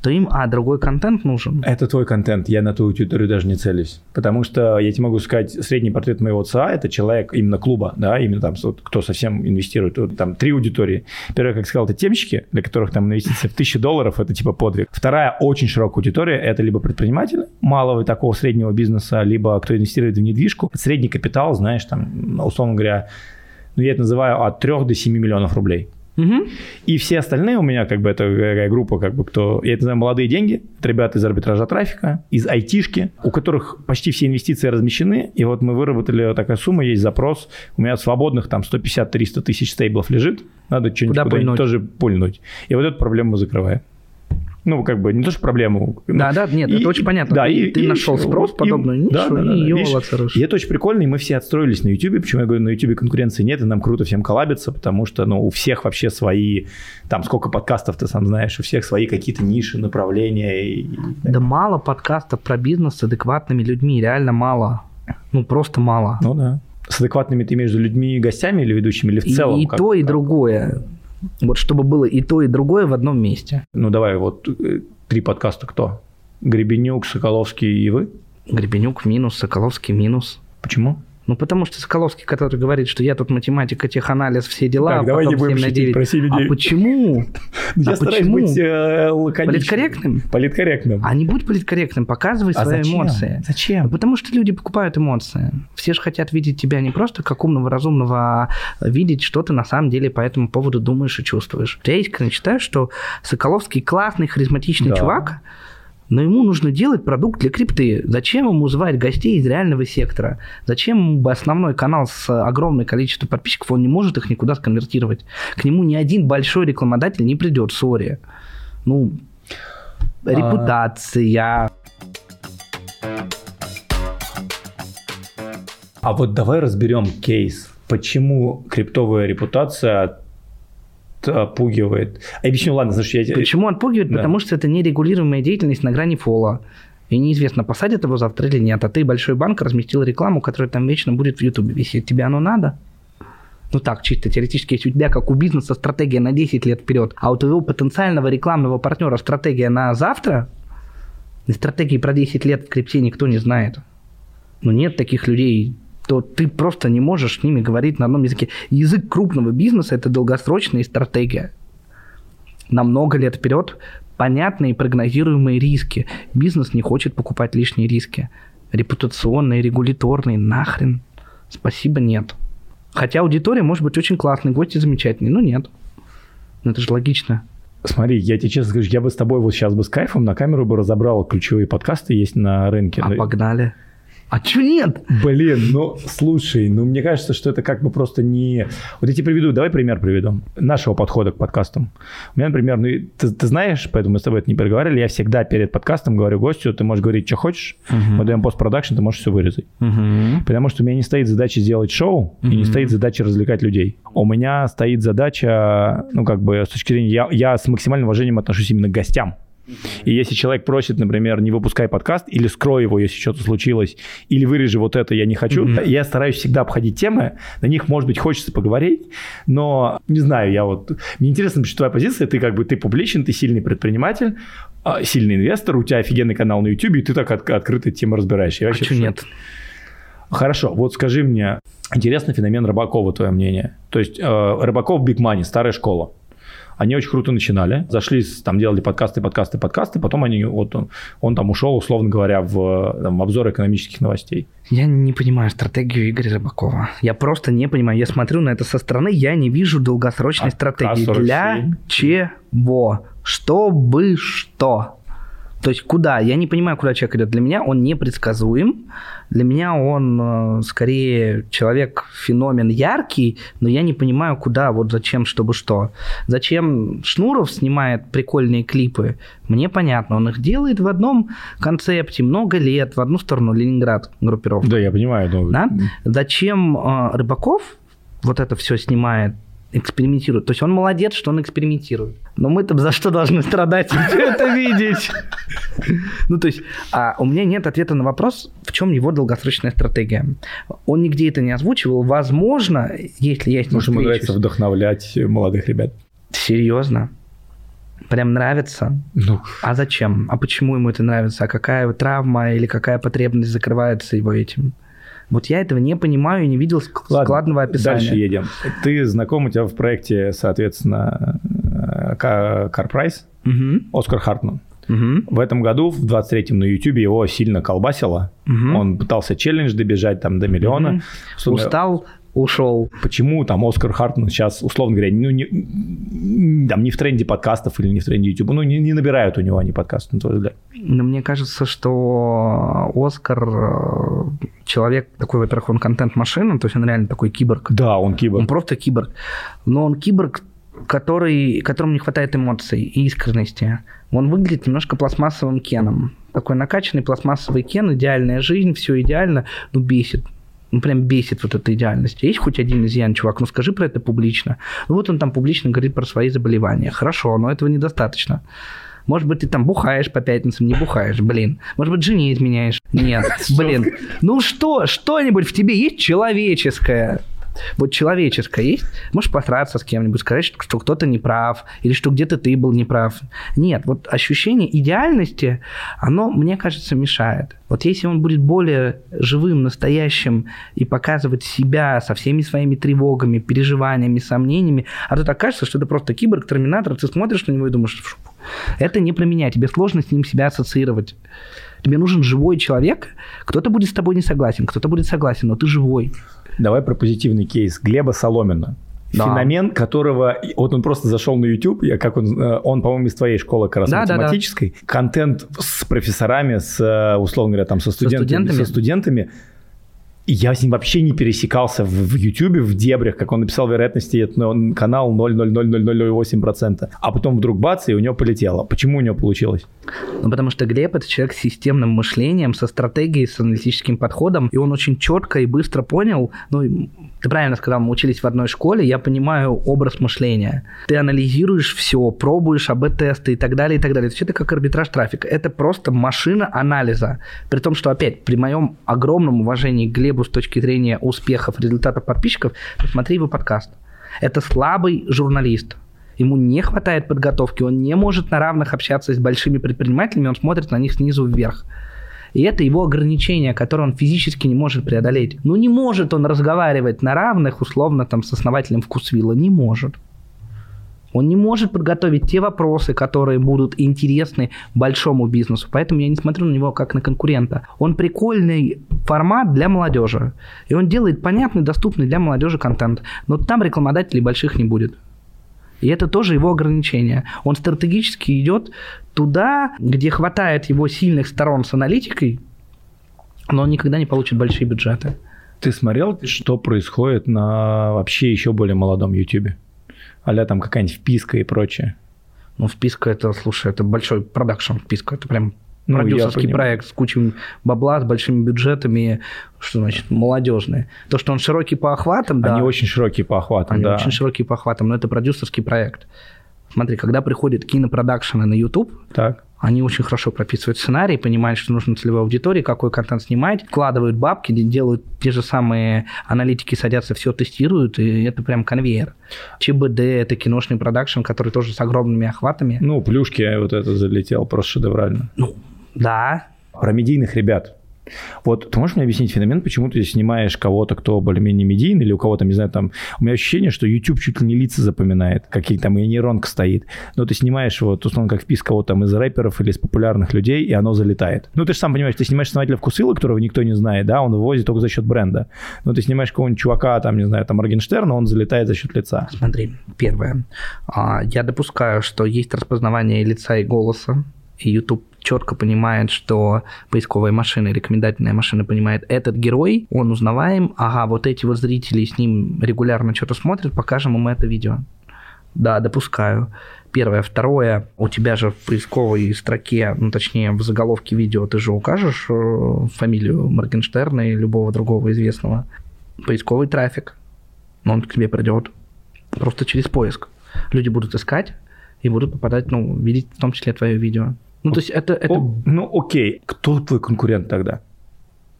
то им, а, другой контент нужен. Это твой контент, я на ту аудиторию даже не целюсь. Потому что, я тебе могу сказать, средний портрет моего ЦА – это человек именно клуба, да, именно там, кто совсем инвестирует. Вот, там три аудитории. Первая, как сказал, это темщики, для которых там инвестиция в тысячу долларов – это типа подвиг. Вторая, очень широкая аудитория – это либо предприниматели малого такого среднего бизнеса, либо кто инвестирует в недвижку. Средний капитал, знаешь, знаешь, там, условно говоря, ну, я это называю от 3 до 7 миллионов рублей. Угу. И все остальные у меня, как бы, это такая группа, как бы, кто, я это называю, молодые деньги, это ребята из арбитража трафика, из айтишки, у которых почти все инвестиции размещены, и вот мы выработали такая сумма, есть запрос, у меня свободных там 150-300 тысяч стейблов лежит, надо что-нибудь куда тоже пульнуть. И вот эту проблему мы закрываем. Ну, как бы не то, что проблему. Да, да, нет, и, это очень понятно. Да, и, ты и, нашел спрос, и, подобную нишу, да, да, да, и ее И это очень прикольно, и мы все отстроились на YouTube. Почему я говорю, на YouTube конкуренции нет, и нам круто всем коллабиться, потому что, ну, у всех вообще свои, там, сколько подкастов ты сам знаешь, у всех свои какие-то ниши, направления. И, да мало подкастов про бизнес с адекватными людьми, реально мало. Ну, просто мало. Ну да. С адекватными ты между людьми и гостями или ведущими, или в целом? И, и то, и другое. Вот чтобы было и то, и другое в одном месте. Ну давай, вот э, три подкаста кто? Гребенюк, Соколовский и вы? Гребенюк минус, Соколовский минус. Почему? Ну, потому что Соколовский, который говорит, что я тут математика, теханализ, все дела, так, давай не будем 7 на 9. Про 7 А почему? (laughs) Я а стараюсь быть э, Политкорректным? Политкорректным. А не будь политкорректным, показывай а свои зачем? эмоции. Зачем? Потому что люди покупают эмоции. Все же хотят видеть тебя не просто как умного, разумного, а видеть, что ты на самом деле по этому поводу думаешь и чувствуешь. Я искренне считаю, что Соколовский классный, харизматичный да. чувак, но ему нужно делать продукт для крипты. Зачем ему звать гостей из реального сектора? Зачем ему основной канал с огромным количеством подписчиков, он не может их никуда сконвертировать? К нему ни один большой рекламодатель не придет, сори. Ну, а. репутация. А вот давай разберем кейс. Почему криптовая репутация отпугивает. Объясню, ладно, слушай, я... Почему отпугивает? Да. Потому что это нерегулируемая деятельность на грани фола. И неизвестно, посадят его завтра или нет. А ты, большой банк, разместил рекламу, которая там вечно будет в Ютубе висеть. Тебе оно надо? Ну так, чисто теоретически, если у тебя, как у бизнеса, стратегия на 10 лет вперед, а у твоего потенциального рекламного партнера стратегия на завтра, и стратегии про 10 лет в крипте никто не знает. Ну нет таких людей то ты просто не можешь с ними говорить на одном языке. Язык крупного бизнеса – это долгосрочная стратегия. На много лет вперед понятные прогнозируемые риски. Бизнес не хочет покупать лишние риски. Репутационные, регуляторные, нахрен. Спасибо, нет. Хотя аудитория может быть очень классной, гости замечательные, но нет. Ну это же логично. Смотри, я тебе честно скажу, я бы с тобой вот сейчас бы с кайфом на камеру бы разобрал ключевые подкасты есть на рынке. А погнали. А чё нет? Блин, ну слушай, ну мне кажется, что это как бы просто не... Вот я тебе приведу, давай пример приведу нашего подхода к подкастам. У меня, например, ну ты, ты знаешь, поэтому мы с тобой это не переговорили, я всегда перед подкастом говорю гостю, ты можешь говорить, что хочешь, uh-huh. мы даем постпродакшн, ты можешь все вырезать. Uh-huh. Потому что у меня не стоит задача сделать шоу, uh-huh. и не стоит задача развлекать людей. У меня стоит задача, ну как бы с точки зрения, я, я с максимальным уважением отношусь именно к гостям. И если человек просит, например, не выпускай подкаст, или скрой его, если что-то случилось, или вырежи вот это, я не хочу, mm-hmm. я стараюсь всегда обходить темы, на них, может быть, хочется поговорить, но не знаю, я вот... Мне интересно, что твоя позиция, ты как бы, ты публичен, ты сильный предприниматель, а, сильный инвестор, у тебя офигенный канал на YouTube, и ты так от, открыто тему разбираешь. Я а что нет? Хорошо, вот скажи мне, интересный феномен Рыбакова, твое мнение. То есть э, Рыбаков Big Money, старая школа. Они очень круто начинали, зашли, там делали подкасты, подкасты, подкасты, потом они, вот он, он там ушел, условно говоря, в, там, обзор экономических новостей. Я не понимаю стратегию Игоря Рыбакова. Я просто не понимаю. Я смотрю на это со стороны, я не вижу долгосрочной а стратегии. Для чего? Чтобы что? То есть куда? Я не понимаю, куда человек идет. Для меня он непредсказуем. Для меня он э, скорее человек, феномен яркий, но я не понимаю, куда, вот зачем, чтобы что. Зачем Шнуров снимает прикольные клипы? Мне понятно. Он их делает в одном концепте много лет, в одну сторону Ленинград группировка. Да, я понимаю. Но... Да? Зачем э, Рыбаков вот это все снимает экспериментирует. То есть он молодец, что он экспериментирует. Но мы-то за что должны страдать это видеть? Ну, то есть, а у меня нет ответа на вопрос, в чем его долгосрочная стратегия. Он нигде это не озвучивал. Возможно, если я с ним Может, ему нравится вдохновлять молодых ребят. Серьезно? Прям нравится? Ну. А зачем? А почему ему это нравится? А какая травма или какая потребность закрывается его этим? Вот я этого не понимаю и не видел Ладно, складного описания. Дальше едем. Ты знаком у тебя в проекте, соответственно, CarPrice, угу. Оскар Хартман. Угу. В этом году, в 23-м на YouTube его сильно колбасило. Угу. Он пытался челлендж добежать там до миллиона. Угу. Устал, ушел. Почему там Оскар Хартман сейчас, условно говоря, ну, не, там, не в тренде подкастов или не в тренде YouTube, ну, не, не набирают у него они подкасты, на твой взгляд? Но мне кажется, что Оскар э, человек такой, во-первых, он контент-машина, то есть он реально такой киборг. Да, он киборг. Он просто киборг. Но он киборг, который, которому не хватает эмоций и искренности. Он выглядит немножко пластмассовым Кеном. Такой накачанный пластмассовый Кен, идеальная жизнь, все идеально, но бесит ну, прям бесит вот эта идеальность. Есть хоть один изъян, чувак, ну скажи про это публично. Ну вот он там публично говорит про свои заболевания. Хорошо, но этого недостаточно. Может быть, ты там бухаешь по пятницам, не бухаешь, блин. Может быть, жене изменяешь. Нет, (laughs) блин. Ну что, что-нибудь в тебе есть человеческое? Вот человеческое есть? Можешь посраться с кем-нибудь, сказать, что кто-то не прав, или что где-то ты был неправ. Нет, вот ощущение идеальности, оно, мне кажется, мешает. Вот если он будет более живым, настоящим и показывать себя со всеми своими тревогами, переживаниями, сомнениями, а то так кажется, что это просто киборг, терминатор, ты смотришь на него и думаешь, это не про меня, тебе сложно с ним себя ассоциировать. Тебе нужен живой человек, кто-то будет с тобой не согласен, кто-то будет согласен, но ты живой. Давай про позитивный кейс. Глеба Соломина. Да. Феномен, которого... Вот он просто зашел на YouTube, я, как он, э, он, по-моему, из твоей школы как раз да, математической. Да, да. Контент с профессорами, с, э, условно говоря, там, со студентами. Со студентами. Со студентами я с ним вообще не пересекался в, в YouTube, в дебрях, как он написал вероятности, это он, канал 0,00008%. А потом вдруг бац, и у него полетело. Почему у него получилось? Ну, потому что Глеб – это человек с системным мышлением, со стратегией, с аналитическим подходом, и он очень четко и быстро понял, ну, ты правильно сказал, мы учились в одной школе, я понимаю образ мышления. Ты анализируешь все, пробуешь АБ-тесты и так далее, и так далее. Есть это как арбитраж трафика. Это просто машина анализа. При том, что, опять, при моем огромном уважении к Глебу с точки зрения успехов, результатов подписчиков, посмотри его подкаст. Это слабый журналист. Ему не хватает подготовки, он не может на равных общаться с большими предпринимателями, он смотрит на них снизу вверх. И это его ограничение, которое он физически не может преодолеть. Ну не может он разговаривать на равных, условно, там, с основателем вкусвилла. Не может. Он не может подготовить те вопросы, которые будут интересны большому бизнесу. Поэтому я не смотрю на него как на конкурента. Он прикольный формат для молодежи. И он делает понятный, доступный для молодежи контент. Но там рекламодателей больших не будет. И это тоже его ограничение. Он стратегически идет туда, где хватает его сильных сторон с аналитикой, но он никогда не получит большие бюджеты. Ты смотрел, что происходит на вообще еще более молодом YouTube? А там какая-нибудь вписка и прочее. Ну, вписка это, слушай, это большой продакшн вписка, это прям ну, продюсерский проект с кучей бабла, с большими бюджетами, что значит молодежные. То, что он широкий по охватам, Они да. очень широкие по охватам, Они да. очень широкие по охватам, но это продюсерский проект. Смотри, когда приходят кинопродакшены на YouTube, так. Они очень хорошо прописывают сценарий, понимают, что нужно целевой аудитории, какой контент снимать, вкладывают бабки, делают те же самые аналитики, садятся, все тестируют, и это прям конвейер. ЧБД – это киношный продакшн, который тоже с огромными охватами. Ну, плюшки вот это залетел просто шедеврально. Ну, да. Про медийных ребят. Вот ты можешь мне объяснить феномен, почему ты снимаешь кого-то, кто более-менее медийный, или у кого-то, не знаю, там... У меня ощущение, что YouTube чуть ли не лица запоминает, какие там и нейронка стоит. Но ты снимаешь вот, условно, как впис кого-то там из рэперов или из популярных людей, и оно залетает. Ну, ты же сам понимаешь, ты снимаешь основателя вкусвилла, которого никто не знает, да, он вывозит только за счет бренда. Но ты снимаешь какого-нибудь чувака, там, не знаю, там, Моргенштерна, он залетает за счет лица. Смотри, первое. А, я допускаю, что есть распознавание лица и голоса, и YouTube четко понимает, что поисковая машина, рекомендательная машина понимает, этот герой, он узнаваем, ага, вот эти вот зрители с ним регулярно что-то смотрят, покажем им это видео. Да, допускаю. Первое. Второе, у тебя же в поисковой строке, ну, точнее, в заголовке видео ты же укажешь э, фамилию Моргенштерна и любого другого известного. Поисковый трафик. Он к тебе придет просто через поиск. Люди будут искать и будут попадать, ну, видеть в том числе твое видео. Ну, то есть это... это... О, ну, окей. Кто твой конкурент тогда?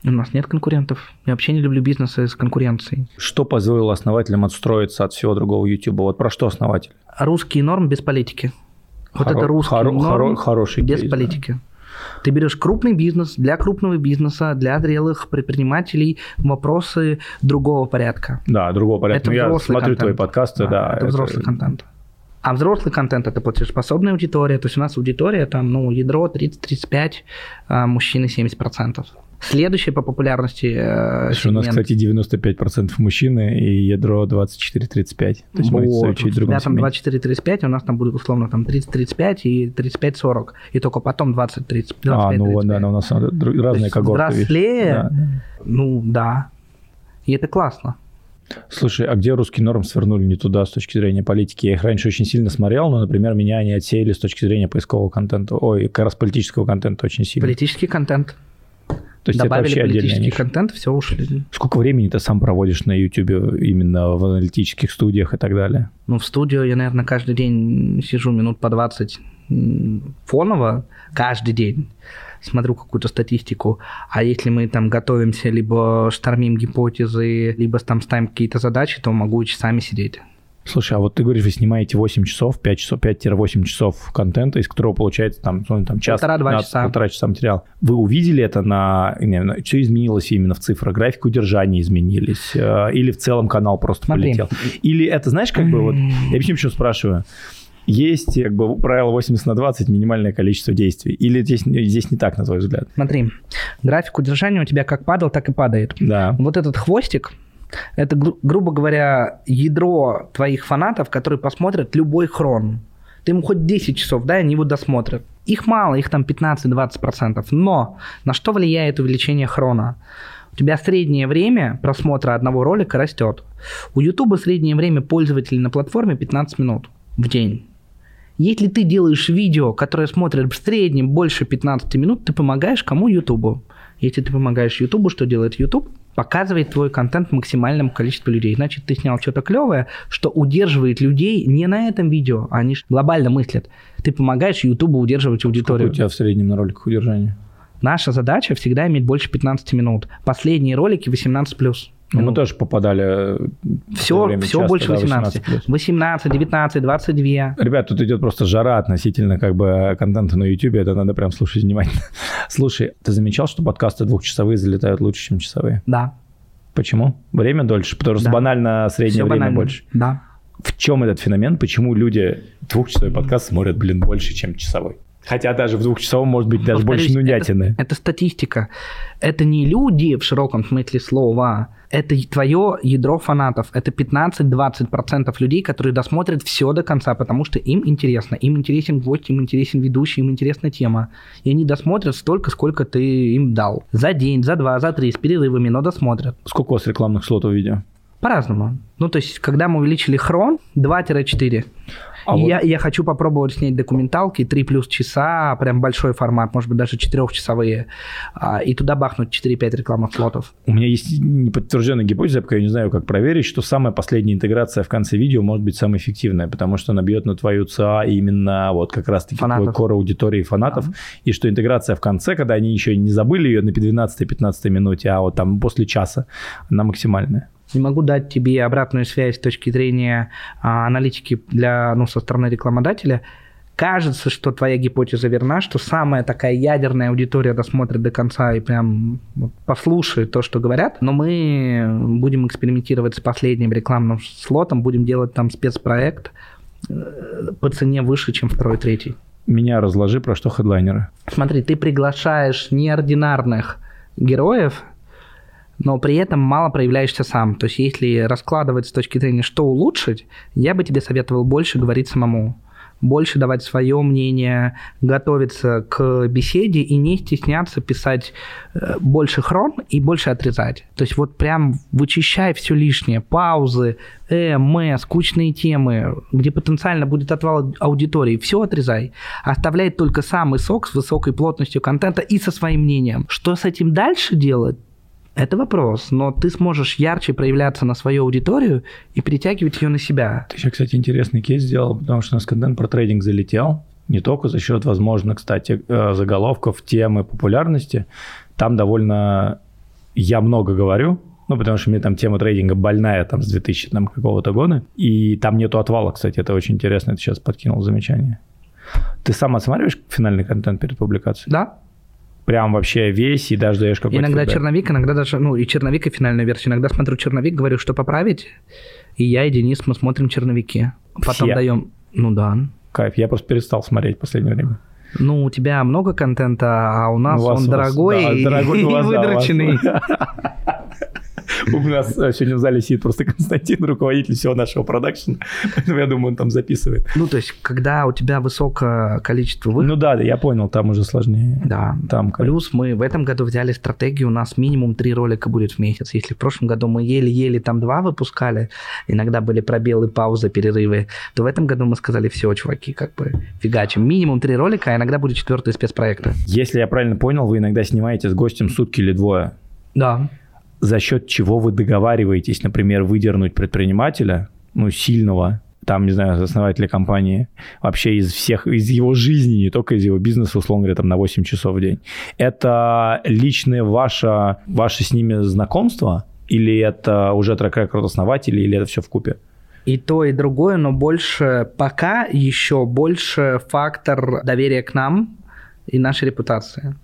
У нас нет конкурентов. Я вообще не люблю бизнесы с конкуренцией. Что позволило основателям отстроиться от всего другого YouTube? Вот про что основатель? Русский норм без политики. Вот хоро- это русский хоро- норм хоро- хороший без кейс, политики. Да. Ты берешь крупный бизнес для крупного бизнеса, для зрелых предпринимателей вопросы другого порядка. Да, другого порядка. Это ну, я смотрю контент. твои подкасты, да. да это, это взрослый контент. А взрослый контент – это платежеспособная аудитория, то есть у нас аудитория, там, ну, ядро 30-35, а мужчины 70%. Следующий по популярности э, У нас, кстати, 95% мужчины и ядро 24-35. То есть вот, мы у тебя там 24-35, у нас там будет условно там 30-35 и 35-40. И только потом 20-30. А, ну вот, да, но у нас разные когорты. Взрослее, да. ну да. И это классно. Слушай, а где русский норм свернули не туда с точки зрения политики? Я их раньше очень сильно смотрел, но, например, меня они отсеяли с точки зрения поискового контента. Ой, как раз политического контента очень сильно. Политический контент. То есть Добавили это вообще политический контент, все ушли. Сколько времени ты сам проводишь на YouTube именно в аналитических студиях и так далее? Ну, в студию я, наверное, каждый день сижу минут по 20 фоново, каждый день смотрю какую-то статистику, а если мы там готовимся, либо штормим гипотезы, либо там ставим какие-то задачи, то могу часами сидеть. Слушай, а вот ты говоришь, вы снимаете 8 часов, 5 часов, 5-8 часов контента, из которого получается там, ну, там час, полтора-два часа. полтора часа материал. Вы увидели это на... Не, что изменилось именно в цифрах? График удержания изменились? Э, или в целом канал просто Смотри. полетел? Или это, знаешь, как бы вот... (clears throat) Я объясню, почему спрашиваю есть как бы правило 80 на 20 минимальное количество действий? Или здесь, здесь не так, на твой взгляд? Смотри, график удержания у тебя как падал, так и падает. Да. Вот этот хвостик, это, гру- грубо говоря, ядро твоих фанатов, которые посмотрят любой хрон. Ты ему хоть 10 часов дай, они его досмотрят. Их мало, их там 15-20%. Но на что влияет увеличение хрона? У тебя среднее время просмотра одного ролика растет. У YouTube среднее время пользователей на платформе 15 минут в день. Если ты делаешь видео, которое смотрят в среднем больше 15 минут, ты помогаешь кому? Ютубу. Если ты помогаешь Ютубу, что делает Ютуб? Показывает твой контент максимальному количеству людей. Значит, ты снял что-то клевое, что удерживает людей не на этом видео, а они глобально мыслят. Ты помогаешь Ютубу удерживать аудиторию. Сколько у тебя в среднем на роликах удержания? Наша задача всегда иметь больше 15 минут. Последние ролики 18+. Ну, мы тоже попадали. Все, время все часто, больше да, 18. 18+. 18, 19, 22. Ребят, тут идет просто жара относительно как бы контента на YouTube, это надо прям слушать внимательно. (laughs) Слушай, ты замечал, что подкасты двухчасовые залетают лучше, чем часовые? Да. Почему? Время дольше, потому что Да. банально среднее Всё время банально. больше. Да. В чем этот феномен? Почему люди двухчасовой подкаст смотрят, блин, больше, чем часовой? Хотя даже в двухчасовом может быть даже Повторюсь, больше нудятины. Это, это статистика. Это не люди в широком смысле слова. Это твое ядро фанатов. Это 15-20% людей, которые досмотрят все до конца, потому что им интересно. Им интересен гость, им интересен ведущий, им интересна тема. И они досмотрят столько, сколько ты им дал. За день, за два, за три, с перерывами, но досмотрят. Сколько у вас рекламных слотов видео? По-разному. Ну, то есть, когда мы увеличили хрон 2-4, А и вот- я, я хочу попробовать снять документалки 3 плюс часа, прям большой формат, может быть, даже 4-часовые, а, и туда бахнуть 4-5 рекламных слотов. У меня есть неподтвержденная гипотеза, я пока не знаю, как проверить, что самая последняя интеграция в конце видео может быть самая эффективная, потому что она бьет на твою ЦА именно вот как раз-таки твой кор аудитории фанатов, и что интеграция в конце, когда они еще не забыли ее на 12-15 минуте, а вот там после часа, она максимальная. Не могу дать тебе обратную связь с точки зрения а, аналитики для, ну, со стороны рекламодателя. Кажется, что твоя гипотеза верна, что самая такая ядерная аудитория досмотрит до конца и прям послушает то, что говорят. Но мы будем экспериментировать с последним рекламным слотом, будем делать там спецпроект э, по цене выше, чем второй, третий. Меня разложи, про что хедлайнеры. Смотри, ты приглашаешь неординарных героев, но при этом мало проявляешься сам. То есть, если раскладывать с точки зрения, что улучшить, я бы тебе советовал больше говорить самому. Больше давать свое мнение, готовиться к беседе и не стесняться писать э, больше хрон и больше отрезать. То есть вот прям вычищай все лишнее, паузы, э, мэ, скучные темы, где потенциально будет отвал аудитории, все отрезай. Оставляй только самый сок с высокой плотностью контента и со своим мнением. Что с этим дальше делать? Это вопрос, но ты сможешь ярче проявляться на свою аудиторию и притягивать ее на себя. Ты еще, кстати, интересный кейс сделал, потому что у нас контент про трейдинг залетел. Не только за счет, возможно, кстати, э, заголовков, темы, популярности. Там довольно... Я много говорю, ну, потому что мне там тема трейдинга больная там с 2000 там, какого-то года. И там нету отвала, кстати. Это очень интересно. Ты сейчас подкинул замечание. Ты сам отсматриваешь финальный контент перед публикацией? Да? Прям вообще весь и даже даешь какой-то Иногда фидбэк? черновик, иногда даже, ну, и черновик, и финальная версия. Иногда смотрю черновик, говорю, что поправить, и я и Денис, мы смотрим черновики. Потом Все? даем, ну да. Кайф. Я просто перестал смотреть в последнее время. Ну, у тебя много контента, а у нас У вас- он у вас- дорогой да, и, дорогой (laughs) и вас, да, (laughs) у нас э, сегодня в зале сидит просто (laughs) Константин, руководитель всего нашего продакшена, поэтому я думаю, он там записывает. Ну, то есть, когда у тебя высокое количество выходов, Ну да, да, я понял, там уже сложнее. да. Там Плюс мы в этом году взяли стратегию, у нас минимум три ролика будет в месяц. Если в прошлом году мы еле-еле там два выпускали, иногда были пробелы, паузы, перерывы, то в этом году мы сказали, все, чуваки, как бы фигачим. Минимум три ролика, а иногда будет четвертый спецпроекта. Если я правильно понял, вы иногда снимаете с гостем сутки или двое. Да. За счет чего вы договариваетесь, например, выдернуть предпринимателя, ну, сильного, там, не знаю, основателя компании, вообще из всех, из его жизни, не только из его бизнеса, условно говоря, там на 8 часов в день. Это личное ваше, ваше с ними знакомство? Или это уже трек-рекорд основателей, или это все в купе? И то, и другое, но больше, пока еще больше фактор доверия к нам и нашей репутации.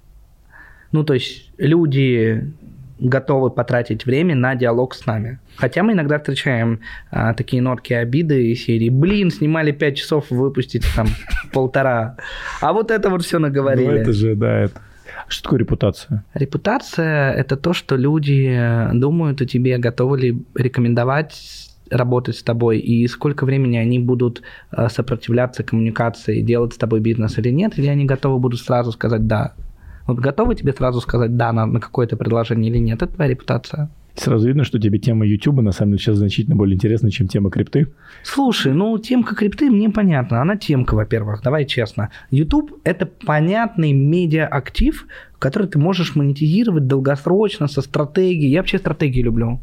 Ну, то есть люди готовы потратить время на диалог с нами. Хотя мы иногда встречаем а, такие нотки обиды из серии «Блин, снимали 5 часов, выпустите там (laughs) полтора». А вот это вот все наговорили. Ну, это же, да, это... Что такое репутация? Репутация – это то, что люди думают о тебе, готовы ли рекомендовать работать с тобой, и сколько времени они будут э, сопротивляться коммуникации, делать с тобой бизнес или нет, или они готовы будут сразу сказать «да». Вот готовы тебе сразу сказать «да» на, на какое-то предложение или нет? Это твоя репутация. Сразу видно, что тебе тема YouTube на самом деле сейчас значительно более интересна, чем тема крипты. Слушай, ну темка крипты мне понятна. Она темка, во-первых, давай честно. YouTube – это понятный медиа-актив, который ты можешь монетизировать долгосрочно, со стратегией. Я вообще стратегии люблю.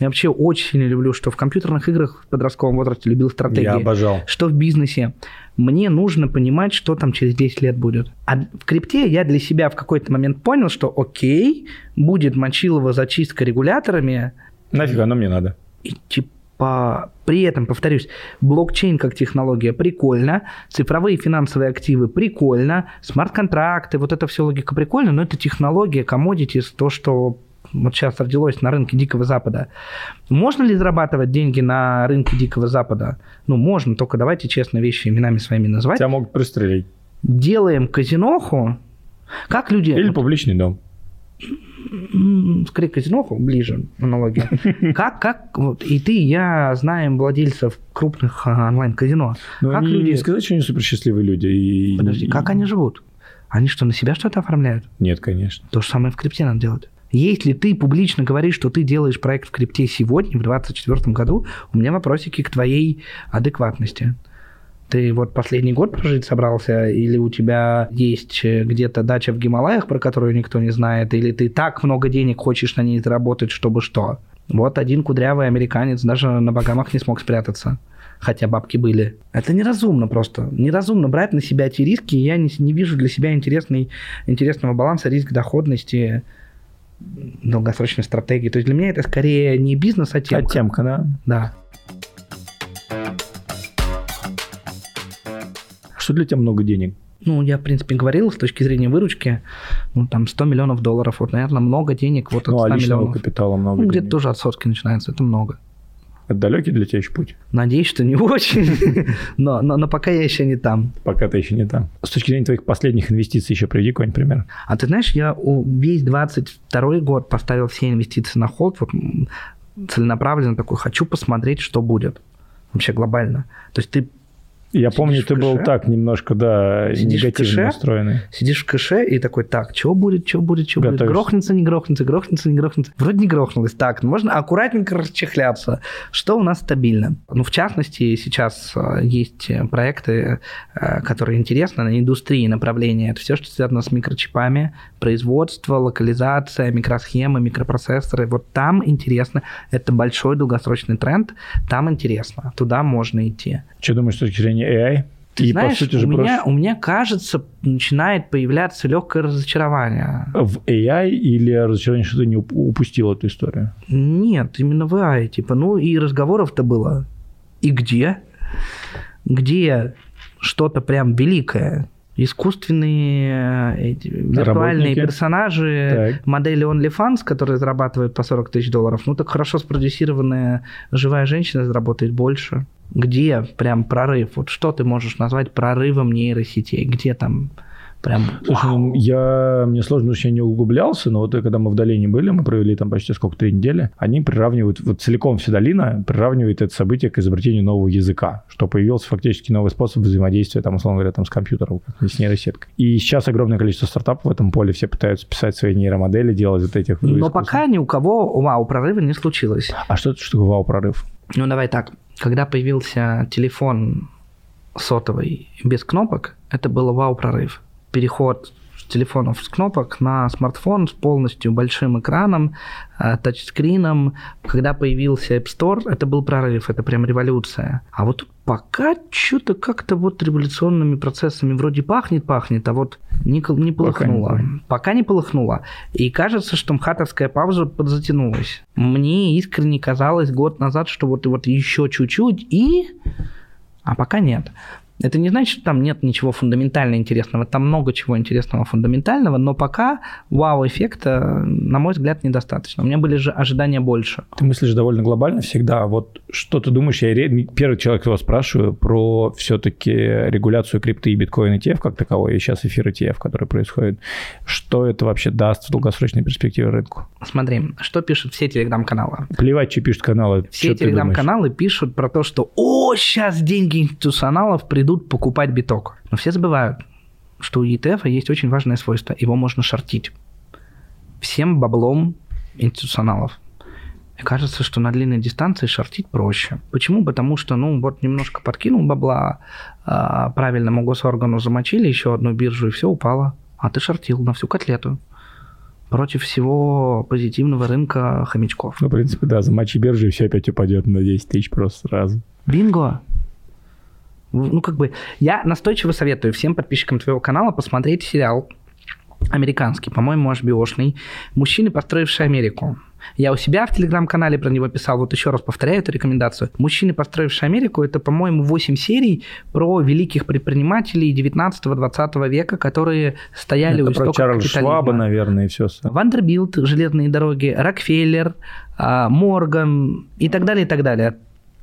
Я вообще очень сильно люблю, что в компьютерных играх в подростковом возрасте любил стратегии. Я обожал. Что в бизнесе. Мне нужно понимать, что там через 10 лет будет. А в крипте я для себя в какой-то момент понял, что окей, будет мочилова зачистка регуляторами, Нафиг оно мне надо. И типа при этом, повторюсь, блокчейн как технология прикольно, цифровые финансовые активы прикольно, смарт-контракты, вот это все логика прикольно, но это технология, commodities, то, что вот сейчас родилось на рынке Дикого Запада. Можно ли зарабатывать деньги на рынке Дикого Запада? Ну, можно, только давайте честно вещи именами своими называть. Тебя могут пристрелить. Делаем казиноху. Как люди... Или публичный дом. Скорее, казиноху ближе аналогия. (laughs) Как, как, вот, и ты, и я знаем владельцев крупных а, онлайн-казино. Но как они люди... не сказать, что они суперсчастливые люди. И... Подожди, как они живут? Они что, на себя что-то оформляют? Нет, конечно. То же самое в крипте надо делать. Если ты публично говоришь, что ты делаешь проект в крипте сегодня, в 2024 году, у меня вопросики к твоей адекватности. Ты вот последний год прожить собрался, или у тебя есть э, где-то дача в Гималаях, про которую никто не знает, или ты так много денег хочешь на ней заработать, чтобы что? Вот один кудрявый американец даже на Багамах не смог спрятаться. Хотя бабки были. Это неразумно просто. Неразумно брать на себя эти риски. Я не, не вижу для себя интересный, интересного баланса риск-доходности долгосрочной стратегии. То есть для меня это скорее не бизнес, а темка. А темка, да? Да. Что для тебя много денег? Ну, я, в принципе, говорил, с точки зрения выручки, ну, там, 100 миллионов долларов, вот, наверное, много денег, вот, от Ну, 100 а миллионов. капитала много Ну, где-то тоже от сотки начинается, это много. Это далекий для тебя еще путь? Надеюсь, что не очень, (laughs) но, но, но пока я еще не там. Пока ты еще не там. С точки зрения твоих последних инвестиций еще приведи какой-нибудь пример. А ты знаешь, я весь 22 год поставил все инвестиции на холд, вот целенаправленно такой, хочу посмотреть, что будет вообще глобально. То есть ты Я Сидишь помню, ты был так немножко, да, Сидишь негативно кэше? настроенный. сидишь в кэше и такой, так, что будет, что будет, что будет, грохнется, не грохнется, грохнется, не грохнется. Вроде не грохнулось. Так, ну, можно аккуратненько расчехляться. Что у нас стабильно? Ну, в частности, сейчас э, есть э, проекты, э, которые интересны на индустрии направления. Это все, что связано с микрочипами, производство, локализация, микросхемы, микропроцессоры. Вот там интересно. Это большой долгосрочный тренд. Там интересно. Туда можно идти. Что думаешь с точки зрения AI? Ты И, знаешь, по сути у, же, меня, просто у меня кажется, начинает появляться легкое разочарование. в AI или разочарование, что ты не уп- упустил эту историю? Нет, именно в AI. Типа, ну и разговоров-то было. И где? Где что-то прям великое? Искусственные э, эти, виртуальные Работники. персонажи, Так. модели OnlyFans, которые зарабатывают по 40 тысяч долларов. Ну так хорошо спродюсированная живая женщина заработает больше. Где прям прорыв? Вот что ты можешь назвать прорывом нейросетей? Где там прям... Слушай, ну, я, мне сложно, потому что я не углублялся, но вот когда мы в долине были, мы провели там почти сколько, три недели, они приравнивают, вот целиком вся долина приравнивает это событие к изобретению нового языка, что появился фактически новый способ взаимодействия, там, условно говоря, там, с компьютером, как с нейросеткой. И сейчас огромное количество стартапов в этом поле, все пытаются писать свои нейромодели, делать вот этих... Но искусственных- пока ни у кого вау, прорыва не случилось. А что это что такое вау-прорыв? Ну, давай так. Когда появился телефон сотовый без кнопок, это был вау-прорыв. Переход телефонов с кнопок на смартфон с полностью большим экраном, э, тачскрином. Когда появился App Store, это был прорыв, это прям революция. А вот тут пока что-то как-то вот революционными процессами вроде пахнет-пахнет, а вот не, не Пока не полыхнуло. Пока не полыхнуло. И кажется, что МХАТовская пауза подзатянулась. Мне искренне казалось год назад, что вот, вот еще чуть-чуть и... А пока нет. Это не значит, что там нет ничего фундаментально интересного. Там много чего интересного фундаментального, но пока вау-эффекта, на мой взгляд, недостаточно. У меня были же ожидания больше. Ты мыслишь довольно глобально всегда. Вот что ты думаешь? Я первый человек, кого спрашиваю про все-таки регуляцию крипты и биткоин ETF как таковой, и сейчас эфир ETF, который происходит. Что это вообще даст в долгосрочной перспективе рынку? Смотри, что пишут все телеграм-каналы? Плевать, что пишут каналы. Все телеграм-каналы пишут про то, что «О, сейчас деньги институционалов придут покупать биток». Но все забывают, что у ETF есть очень важное свойство. Его можно шортить. Всем баблом институционалов. И кажется, что на длинной дистанции шортить проще. Почему? Потому что, ну, вот немножко подкинул бабла, а, правильному госоргану замочили еще одну биржу, и все упало. А ты шортил на всю котлету. Против всего позитивного рынка хомячков. Ну, в принципе, да, замочи биржи, и все опять упадет на 10 тысяч просто сразу. Бинго! Ну, как бы, я настойчиво советую всем подписчикам твоего канала посмотреть сериал американский, по-моему, HBO-шный, «Мужчины, построившие Америку». Я у себя в телеграм-канале про него писал, вот еще раз повторяю эту рекомендацию. «Мужчины, построившие Америку» — это, по-моему, 8 серий про великих предпринимателей 19-20 века, которые стояли это у Чарльза капитализма. Шваба, наверное, и все. Вандербилт, железные дороги, Рокфеллер, а, Морган и так далее, и так далее.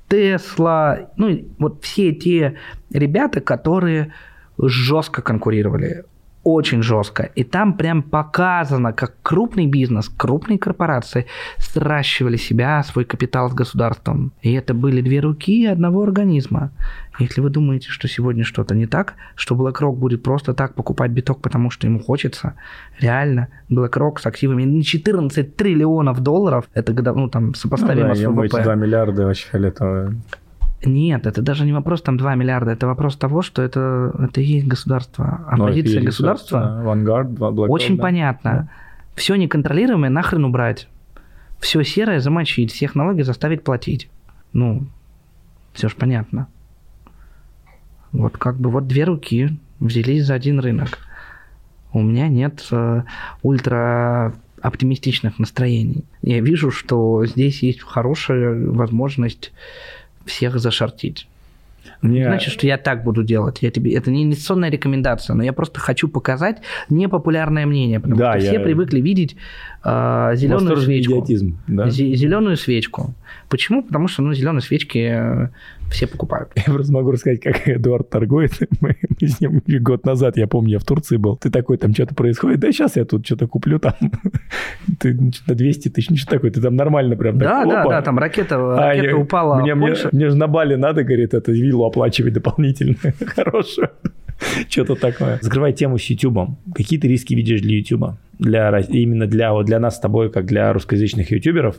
Тесла, ну, вот все те ребята, которые жестко конкурировали, очень жестко. И там прям показано, как крупный бизнес, крупные корпорации сращивали себя, свой капитал с государством. И это были две руки одного организма. Если вы думаете, что сегодня что-то не так, что BlackRock будет просто так покупать биток, потому что ему хочется, реально, BlackRock с активами на 14 триллионов долларов, это ну, там, сопоставимо ну, да, с ВВП. эти 2 миллиарда вообще фиолетовые. Нет, это даже не вопрос там 2 миллиарда, это вопрос того, что это, это и есть государство. А Ну, позиция государства Vanguard, BlackRock, очень да. понятно. Все неконтролируемое нахрен убрать. Все серое замочить, всех налоги заставить платить. Ну, все же понятно. Вот как бы вот две руки взялись за один рынок. У меня нет э, ультра оптимистичных настроений. Я вижу, что здесь есть хорошая возможность всех зашортить. Мне- Значит, что я так буду делать. Я тебе... Это не инвестиционная рекомендация, но я просто хочу показать непопулярное мнение, потому Да, что я- все привыкли видеть э, зеленую свечку. идиотизм, да? Зеленую свечку. Почему? Потому что ну, зеленые свечки э, все покупают. Я просто могу рассказать, как (laughs) Эдуард торгует. (laughs) Мы, мы с ним (laughs) год назад, я помню, я в Турции был. Ты такой, там что-то происходит. Да сейчас я тут что-то куплю там. Ты на 200 тысяч, ничего такое. Ты там нормально прям Да, так, да, опа. да, там ракета, А, ракета я- упала Мне, мне, мне же на Бали надо, говорит, это виллу оплачивать дополнительно. Хорошую. (laughs) Что-то такое. Закрывай тему с YouTube. Какие ты риски видишь для YouTube? Для, именно для, вот для нас с тобой, как для русскоязычных ютуберов.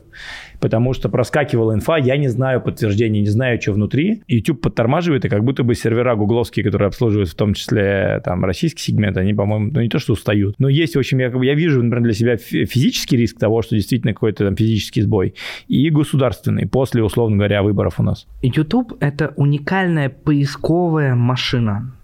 Потому что проскакивала инфа, я не знаю подтверждения, не знаю, что внутри. YouTube подтормаживает, и как будто бы сервера гугловские, которые обслуживают в том числе там российский сегмент, они, по-моему, ну не то, что устают. Но есть, в общем, я, я вижу, например, для себя фи- физический риск того, что действительно какой-то там физический сбой, и государственный после, условно говоря, выборов у нас. YouTube – это уникальная поисковая машина,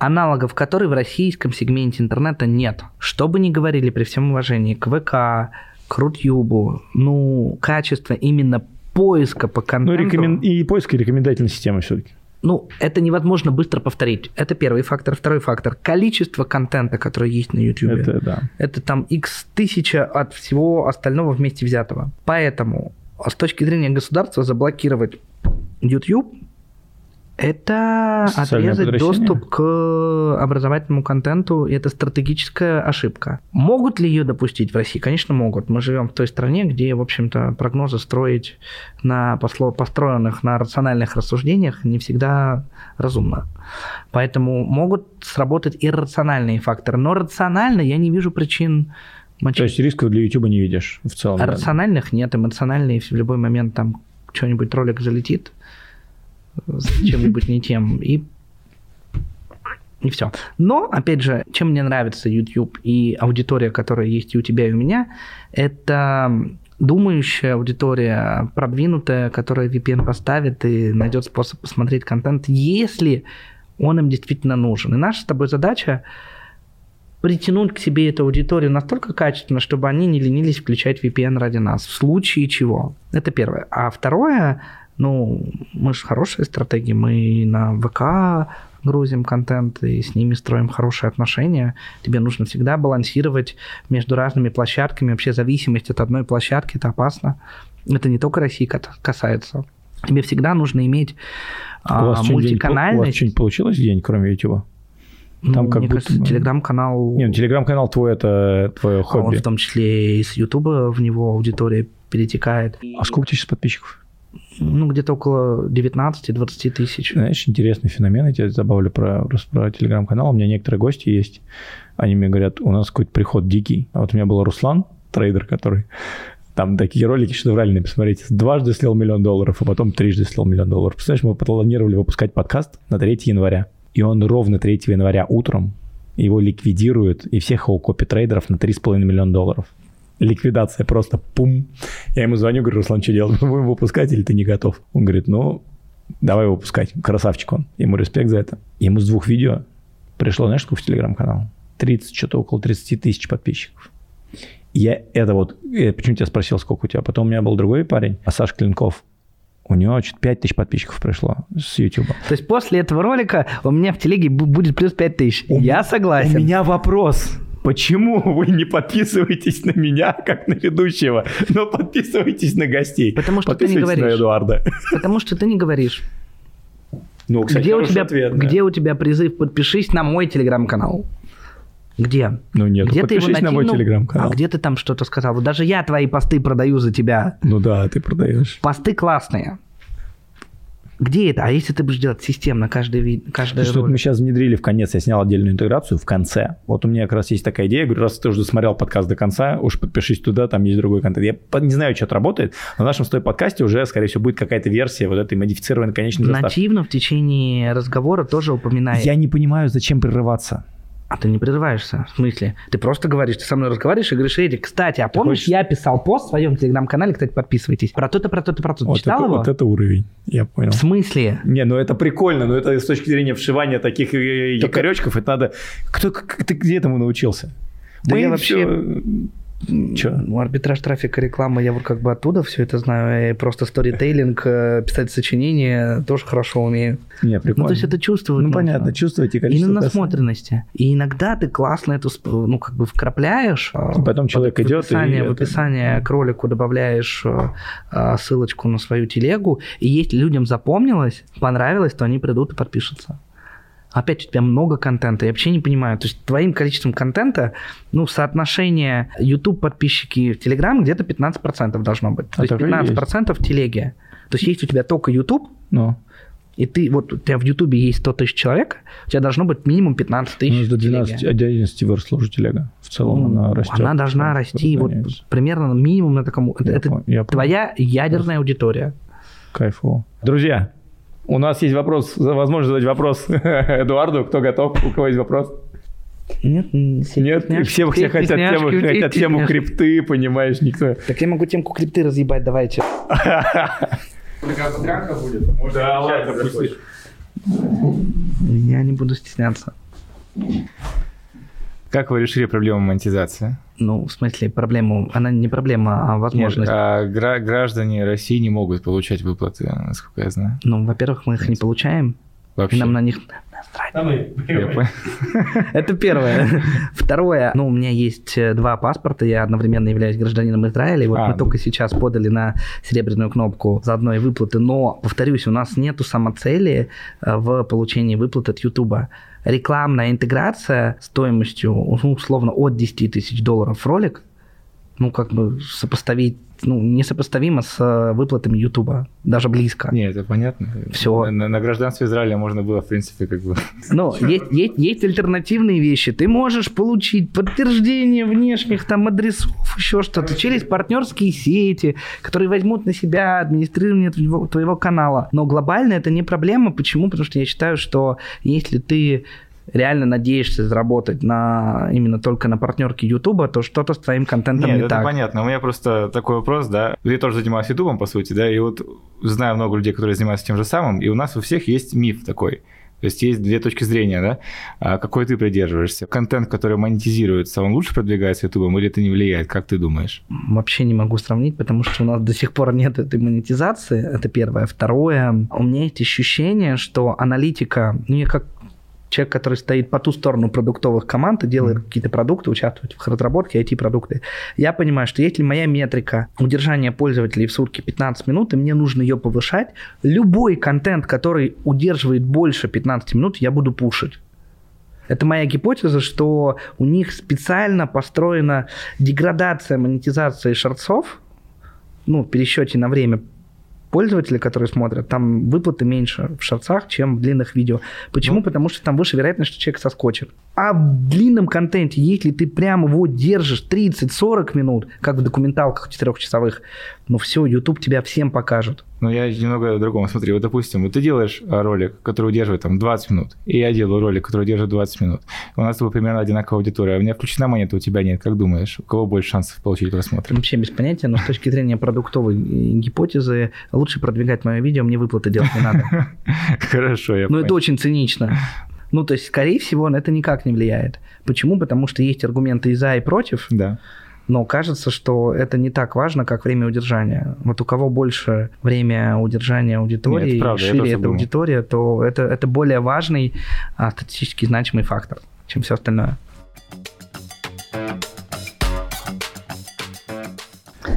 аналогов которой в российском сегменте интернета нет. Что бы ни говорили при всем уважении к ВК, к Рутюбу, ну, качество именно поиска по Ну, контенту... рекомен... и поиск и рекомендательной системы все-таки. Ну, это невозможно быстро повторить. Это первый фактор. Второй фактор. Количество контента, который есть на YouTube. Это да. Это там x тысяча от всего остального вместе взятого. Поэтому с точки зрения государства заблокировать YouTube это Социальное отрезать доступ к образовательному контенту, и это стратегическая ошибка. Могут ли ее допустить в России? Конечно, могут. Мы живем в той стране, где, в общем-то, прогнозы строить на посло- построенных на рациональных рассуждениях не всегда разумно. Поэтому могут сработать иррациональные факторы. Но рационально я не вижу причин мочить. То есть рисков для YouTube не видишь в целом. А да? рациональных нет, эмоциональные в любой момент там что-нибудь ролик залетит чем-нибудь не тем, и и все. Но, опять же, чем мне нравится YouTube и аудитория, которая есть и у тебя, и у меня, это думающая аудитория, продвинутая, которая VPN поставит и найдет способ посмотреть контент, если он им действительно нужен. И наша с тобой задача притянуть к себе эту аудиторию настолько качественно, чтобы они не ленились включать VPN ради нас, в случае чего. Это первое. А второе, ну, мы же хорошие стратегии, мы на ВК грузим контент и с ними строим хорошие отношения. Тебе нужно всегда балансировать между разными площадками. Вообще зависимость от одной площадки – это опасно. Это не только России касается. Тебе всегда нужно иметь У а, вас что-нибудь, у вас мультиканальность. что-нибудь получилось где-нибудь, кроме YouTube? Там Ну, как мне будто кажется, телеграм-канал Не, ну, телеграм-канал твой это твое а он хобби. в том числе и с Ютуба в него аудитория перетекает. А сколько у тебя сейчас подписчиков? Ну, где-то около 19-20 тысяч. Знаешь, интересный феномен, я тебя добавлю про, про телеграм-канал. У меня некоторые гости есть, они мне говорят, у нас какой-то приход дикий. А вот у меня был Руслан, трейдер, который там такие ролики шедевральные, посмотрите. Дважды слил миллион долларов, а потом трижды слил миллион долларов. Представляешь, мы планировали выпускать подкаст на 3 января. И он ровно 3 января утром его ликвидируют, и всех его копи-трейдеров на 3,5 миллиона долларов. Ликвидация просто пум. Я ему звоню, говорю, Руслан, что делать? Мы (laughs) будем выпускать или ты не готов? Он говорит, ну, давай выпускать. Красавчик он. Ему респект за это. Ему с двух видео пришло, знаешь, сколько в телеграм-канал? 30, что-то около 30 тысяч подписчиков. Я это вот, я почему тебя спросил, сколько у тебя. Потом у меня был другой парень, а Саш Клинков. У него чуть 5 тысяч подписчиков пришло с YouTube. То есть после этого ролика у меня в телеге будет плюс 5 тысяч. Я согласен. У меня вопрос. Почему вы не подписываетесь на меня, как на ведущего, но подписываетесь на гостей? Потому что ты не говоришь. на Эдуарда. Потому что ты не говоришь. Ну, кстати, где, у тебя, ответ, да. где у тебя призыв «подпишись на мой телеграм-канал»? Где? Ну нет, где ты его подпишись на мой телеграм-канал. А где ты там что-то сказал? Вот даже я твои посты продаю за тебя. Ну да, ты продаешь. Посты классные. Где это? А если ты будешь делать системно каждый вид, каждый Что мы сейчас внедрили в конец, я снял отдельную интеграцию в конце. Вот у меня как раз есть такая идея, говорю, раз ты уже досмотрел подкаст до конца, уж подпишись туда, там есть другой контент. Я не знаю, что это работает, но в нашем стой подкасте уже, скорее всего, будет какая-то версия вот этой модифицированной конечной заставки. Нативно в течение разговора тоже упоминай. Я не понимаю, зачем прерываться. А ты не прерываешься. В смысле? Ты просто говоришь, ты со мной разговариваешь и говоришь, Эдик, кстати, а помнишь, хочешь- я писал пост в своем телеграм-канале, кстати, подписывайтесь. Про то-то, про то-то, про то-то. Вот Читал это, его? вот это уровень, я понял. В смысле? Не, ну это прикольно, но это с точки зрения вшивания таких э, Так- якоречков, это надо... Кто, ты где этому научился? Да Мы я вообще- всё- Чё? Ну, арбитраж трафика, реклама, я вот как бы оттуда все это знаю. И просто сторитейлинг, э, писать сочинения тоже хорошо умею. Не, прикольно. Ну, то есть это чувствовать Ну, нужно. понятно, чувствуете И количество... на касс- насмотренности. И иногда ты классно эту, ну, как бы вкрапляешь. а, Потом человек в идет и описание, в это- описание к ролику добавляешь а, ссылочку на свою телегу. И если людям запомнилось, понравилось, то они придут и подпишутся. Опять у тебя много контента, я вообще не понимаю. То есть твоим количеством контента, ну, соотношение YouTube подписчики в Telegram где-то 15% должно быть. То А есть так и 15% в телеге. То есть есть у тебя только YouTube, Ну, и ты, вот у тебя в Ютубе есть 100 тысяч человек, у тебя должно быть минимум 15 у тысяч. нас до в телеге. 12, от 11 выросла уже телега. В целом Ну, она растет. Она должна расти вот примерно минимум на таком... Это, Я это понял, я понял. твоя ядерная аудитория. Кайфово. Друзья, у нас есть вопрос, за- возможность задать вопрос (laughs) Эдуарду. Кто готов? У кого есть вопрос? Нет, все Нет, вкусняшки, все, все хотят, вкусняшки, тему, хотят тему крипты, понимаешь, никто. Так я могу темку крипты разъебать, давайте. (laughs) Такая подрянка будет. Да, ладно, пусть. Я не буду стесняться. Как вы решили проблему монетизации? Ну, в смысле, проблему... Она не проблема, а Нет, возможность. а гра- граждане России не могут получать выплаты, насколько я знаю. Ну, во-первых, мы их не получаем, и Вообще. нам на них. (laughs) Это первое. Второе, ну, у меня есть э, два паспорта, я одновременно являюсь гражданином Израиля, и вот А, мы ну. только сейчас подали на серебряную кнопку заодно и выплаты, но, повторюсь, у нас нету самоцели э, в получении выплат от Ютуба. Рекламная интеграция стоимостью, условно, от 10 тысяч долларов в ролик, ну, как бы сопоставить, ну, несопоставимо с э, выплатами Ютуба, даже близко. Не, это понятно. Всё. На, на гражданстве Израиля можно было, в принципе, как бы... (laughs) Но есть, есть, есть альтернативные вещи. Ты можешь получить подтверждение внешних там адресов, еще что-то, через партнерские сети, которые возьмут на себя администрирование твоего, твоего канала. Но глобально это не проблема. Почему? Потому что я считаю, что если ты реально надеешься заработать на именно только на партнерке Ютуба, то что-то с твоим контентом Нет, не это так. понятно. У меня просто такой вопрос, да. Я тоже занимаюсь Ютубом, по сути, да, и вот знаю много людей, которые занимаются тем же самым, и у нас у всех есть миф такой. То есть есть две точки зрения, да? А какой ты придерживаешься? Контент, который монетизируется, он лучше продвигается Ютубом или это не влияет? Как ты думаешь? Вообще не могу сравнить, потому что у нас до сих пор нет этой монетизации. Это первое. Второе, у меня есть ощущение, что аналитика, ну я как человек, который стоит по ту сторону продуктовых команд и делает Мгм. какие-то продукты, участвует в разработке, IT-продукты. Я понимаю, что если моя метрика удержания пользователей в сутки 15 минут, и мне нужно ее повышать, любой контент, который удерживает больше 15 минут, я буду пушить. Это моя гипотеза, что у них специально построена деградация монетизации шортсов, ну, в пересчете на время пользователей, которые смотрят, там выплаты меньше в шортсах, чем в длинных видео. Почему? Ну. Потому что там выше вероятность, что человек соскочит. А в длинном контенте, если ты прямо его держишь 30-40 минут, как в документалках четырехчасовых, ну все, YouTube тебя всем покажет. Ну, я немного о другом. Смотри, вот, допустим, вот ты делаешь а, ролик, который удерживает там 20 минут, и я делаю ролик, который удерживает 20 минут. У нас с тобой примерно одинаковая аудитория. У меня включена монета, у тебя нет. Как думаешь, у кого больше шансов получить просмотр? Вообще без понятия, но с точки зрения продуктовой э, гипотезы лучше продвигать мое видео, мне выплаты делать не надо. (laughs) Хорошо, я Ну, это очень цинично. Ну, то есть, скорее всего, на это никак не влияет. Почему? Потому что есть аргументы и за, и против. Да. Но кажется, что это не так важно, как время удержания. Вот у кого больше время удержания аудитории, Нет, правда, шире эта думал. аудитория, то это, это более важный а, статистически значимый фактор, чем все остальное.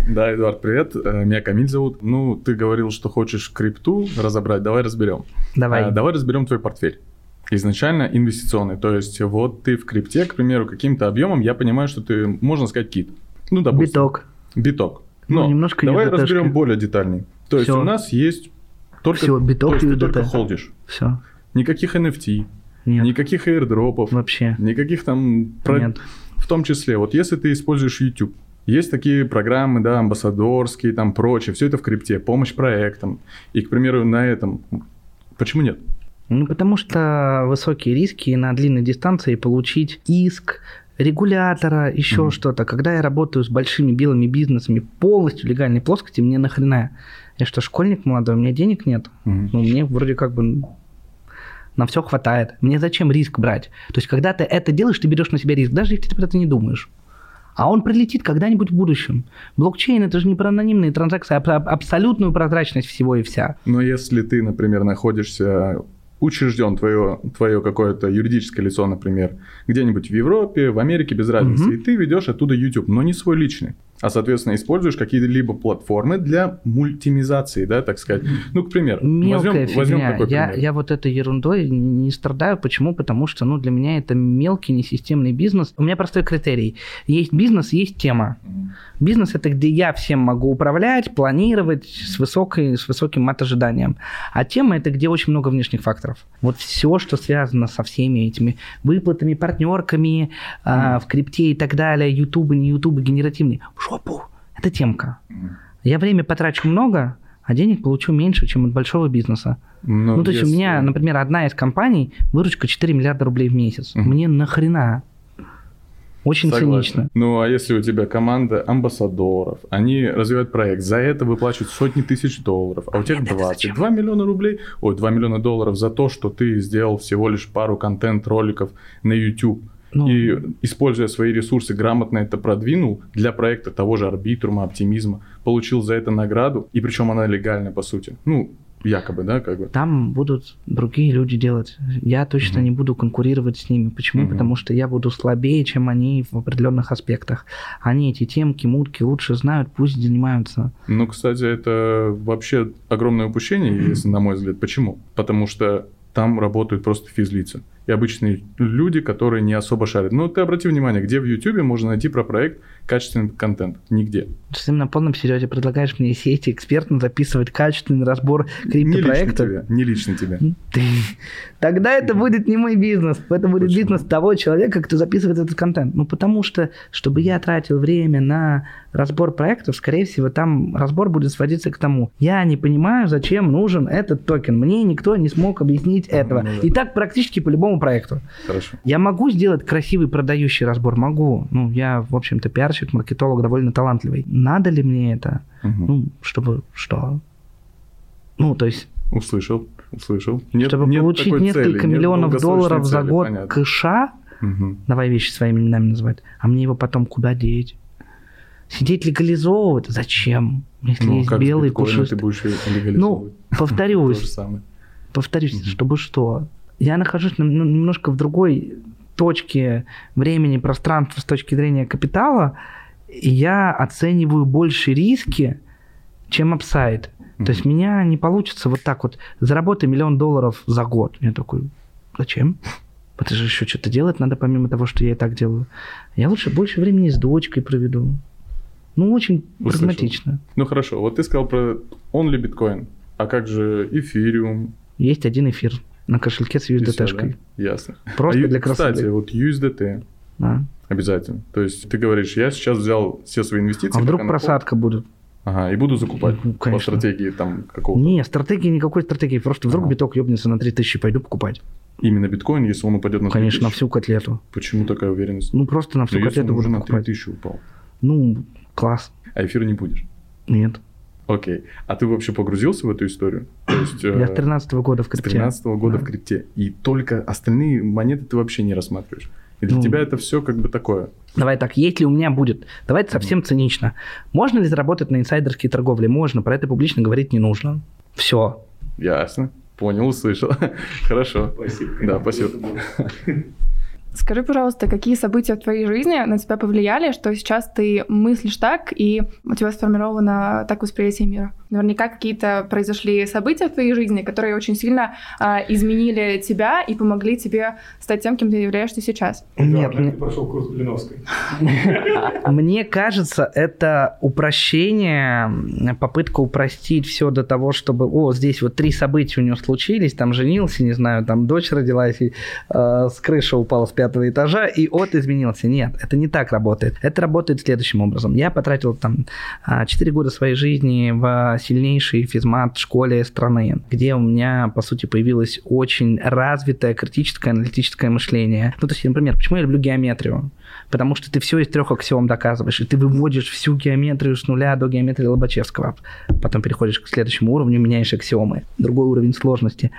Да, Эдуард, привет. Э, Меня Камиль зовут. Ну, ты говорил, что хочешь крипту разобрать. Давай разберем. Давай. А, Давай разберем твой портфель. Изначально инвестиционный. То есть вот ты в крипте, к примеру, каким-то объемом, я понимаю, что ты, можно сказать, кит. Ну, допустим. Биток. Биток. Ну, Но немножко давай USDT-шки. разберем более детальней. То есть Всё. у нас есть только, Всё, биток то есть ты USDT. только холдишь. Все. Никаких NFT, Нет. никаких airdropов, Вообще. никаких там... про- Нет. В том числе, вот если ты используешь YouTube, есть такие программы, да, амбассадорские, там прочее, все это в крипте, помощь проектам. И, к примеру, на этом, почему нет? Ну, потому что высокие риски на длинной дистанции получить иск регулятора, еще Мгм. что-то. Когда я работаю с большими белыми бизнесами полностью легальной плоскости, мне нахрена? Я что, школьник молодой, у меня денег нет? Мгм. Ну, мне вроде как бы на все хватает. Мне зачем риск брать? То есть, когда ты это делаешь, ты берешь на себя риск, даже если ты про это не думаешь. А он прилетит когда-нибудь в будущем. Блокчейн это же не про анонимные транзакции, а про абсолютную прозрачность всего и вся. Но если ты, например, находишься учрежден твое, твое какое-то юридическое лицо, например, где-нибудь в Европе, в Америке, без разницы, Мгм. и ты ведешь оттуда YouTube, но не свой личный, а, соответственно, используешь какие-либо платформы для мультимизации, да, так сказать. Ну, к примеру, Мелкая возьмем, возьмем фигня. такой я, пример. я вот этой ерундой не страдаю. Почему? Потому что ну, для меня это мелкий, несистемный бизнес. У меня простой критерий. Есть бизнес, есть тема. Бизнес это где я всем могу управлять, планировать с, высокой, с высоким мат-ожиданием. А тема это где очень много внешних факторов. Вот все, что связано со всеми этими выплатами, партнерками а, в крипте и так далее, ютубы, не ютубы, генеративные, жопу. Это темка. Я время потрачу много, а денег получу меньше, чем от большого бизнеса. Но ну, то есть у меня, например, одна из компаний, выручка 4 миллиарда рублей в месяц. Мгм. Мне нахрена? Очень Согласен. цинично. Ну, а если у тебя команда амбассадоров, они развивают проект, за это выплачивают сотни тысяч долларов, а у тебя Нет, это 20, зачем? 2 миллиона рублей, ой, 2 миллиона долларов за то, что ты сделал всего лишь пару контент-роликов на YouTube, Ну, и, используя свои ресурсы, грамотно это продвинул для проекта того же арбитрума, оптимизма, получил за это награду, и причем она легальная, по сути. Ну, якобы, да, как бы. Там будут другие люди делать. Я точно Мгм. не буду конкурировать с ними. Почему? Мгм. Потому что я буду слабее, чем они в определенных аспектах. Они эти темки, мутки лучше знают, пусть занимаются. Ну, кстати, это вообще огромное упущение, (clears throat) если на мой взгляд. Почему? Потому что там работают просто физлица. И обычные люди, которые не особо шарят. Ну, ты обрати внимание, где в Ютубе можно найти про проект качественный контент? Нигде. Ты на полном серьезе предлагаешь мне сесть экспертно записывать качественный разбор Не лично криптопроекта? тебе. Не лично тебе. (laughs) Тогда это будет не мой бизнес. Это будет Почему? бизнес того человека, кто записывает этот контент. Ну, потому что, чтобы я тратил время на разбор проектов, скорее всего, там разбор будет сводиться к тому. Я не понимаю, зачем нужен этот токен. Мне никто не смог объяснить этого. Ну да. И так практически по любому проекту. Хорошо. Я могу сделать красивый продающий разбор? Могу. Ну, я, в общем-то, пиарщик, маркетолог довольно талантливый. Надо ли мне это? Мгм. Ну, чтобы что? Ну, то есть Услышал, услышал. Нет, чтобы нет получить несколько цели, нет миллионов долгосрочной долларов за год понятно. кэша, Мгм. давай вещи своими именами называть, а мне его потом куда деть? Сидеть легализовывать? Зачем? Если Ну, есть как с белый пушистый. ты будешь? Ну, повторюсь, (laughs) повторюсь, чтобы что? Я нахожусь на- ну, немножко в другой точке времени, пространства с точки зрения капитала, я оцениваю больше риски, чем апсайд. То есть меня не получится вот так вот, заработай миллион долларов за год. Я такой, зачем? Это же еще что-то делать надо, помимо того, что я и так делаю. Я лучше больше времени с дочкой проведу. Ну, очень Услышал. прагматично. Ну хорошо, вот ты сказал про only биткоин. А как же эфириум? Есть один эфир на кошельке с USDT-шкой. да? Ясно. (laughs) Просто А для красоты. Кстати, вот USDT Да. обязательно. То есть ты говоришь, я сейчас взял все свои инвестиции. А вдруг на просадка будет? Ага, и буду закупать Ну, по конечно. стратегии там какого-то. Не, стратегии никакой стратегии. Просто вдруг Ага. биток ёбнется на 3000, пойду покупать. Именно биткоин, если он упадет на Конечно, на 3000. всю котлету. Почему такая уверенность? Ну, просто на всю он котлету уже буду на покупать. 3000 упал. Ну, класс. А эфира не будешь. Нет. Окей. А ты вообще погрузился в эту историю? То есть, Я э, с 13 года в с крипте. 13 года Да. в крипте. И только остальные монеты ты вообще не рассматриваешь. И для Ну. тебя это все как бы такое. Давай так, если у меня будет, давайте совсем цинично. Можно ли заработать на инсайдерской торговле? Можно, про это публично говорить не нужно. Все. Ясно. Понял, услышал. (laughs) Хорошо. Спасибо. Да, спасибо. Скажи, пожалуйста, какие события в твоей жизни на тебя повлияли, что сейчас ты мыслишь так, и у тебя сформировано так восприятие мира? Наверняка какие-то произошли события в твоей жизни, которые очень сильно а, изменили тебя и помогли тебе стать тем, кем ты являешься сейчас. Нет, мне- прошел курс Блиновской. (laughs) Мне кажется, это упрощение, попытка упростить все до того, чтобы, о, здесь вот три события у него случились, там женился, не знаю, там дочь родилась, и, э, с крыши упал с пятого этажа, и от изменился. Нет, это не так работает. Это работает следующим образом. Я потратил там 4 года своей жизни в сильнейшей физмат школе страны, где у меня, по сути, появилось очень развитое критическое аналитическое мышление. Ну, то есть, например, почему я люблю геометрию? Потому что ты все из трех аксиом доказываешь, и ты выводишь всю геометрию с нуля до геометрии Лобачевского. Потом переходишь к следующему уровню, меняешь аксиомы. Другой уровень сложности.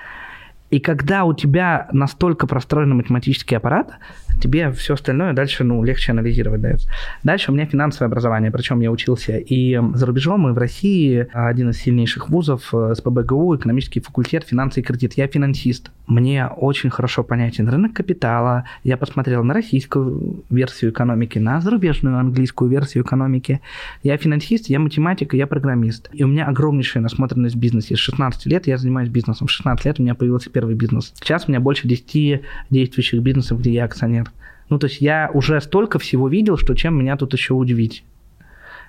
И когда у тебя настолько простроен математический аппарат, тебе все остальное дальше ну, легче анализировать дается. Дальше у меня финансовое образование, причем я учился и за рубежом, и в России. Один из сильнейших вузов, э, СПБГУ, экономический факультет, финансы и кредит. Я финансист. Мне очень хорошо понятен рынок капитала. Я посмотрел на российскую версию экономики, на зарубежную английскую версию экономики. Я финансист, я математик, я программист. И у меня огромнейшая насмотренность в бизнесе. С 16 лет я занимаюсь бизнесом. В 16 лет у меня появился первый бизнес. Сейчас у меня больше 10 действующих бизнесов, где я акционер. Ну, то есть я уже столько всего видел, что чем меня тут еще удивить.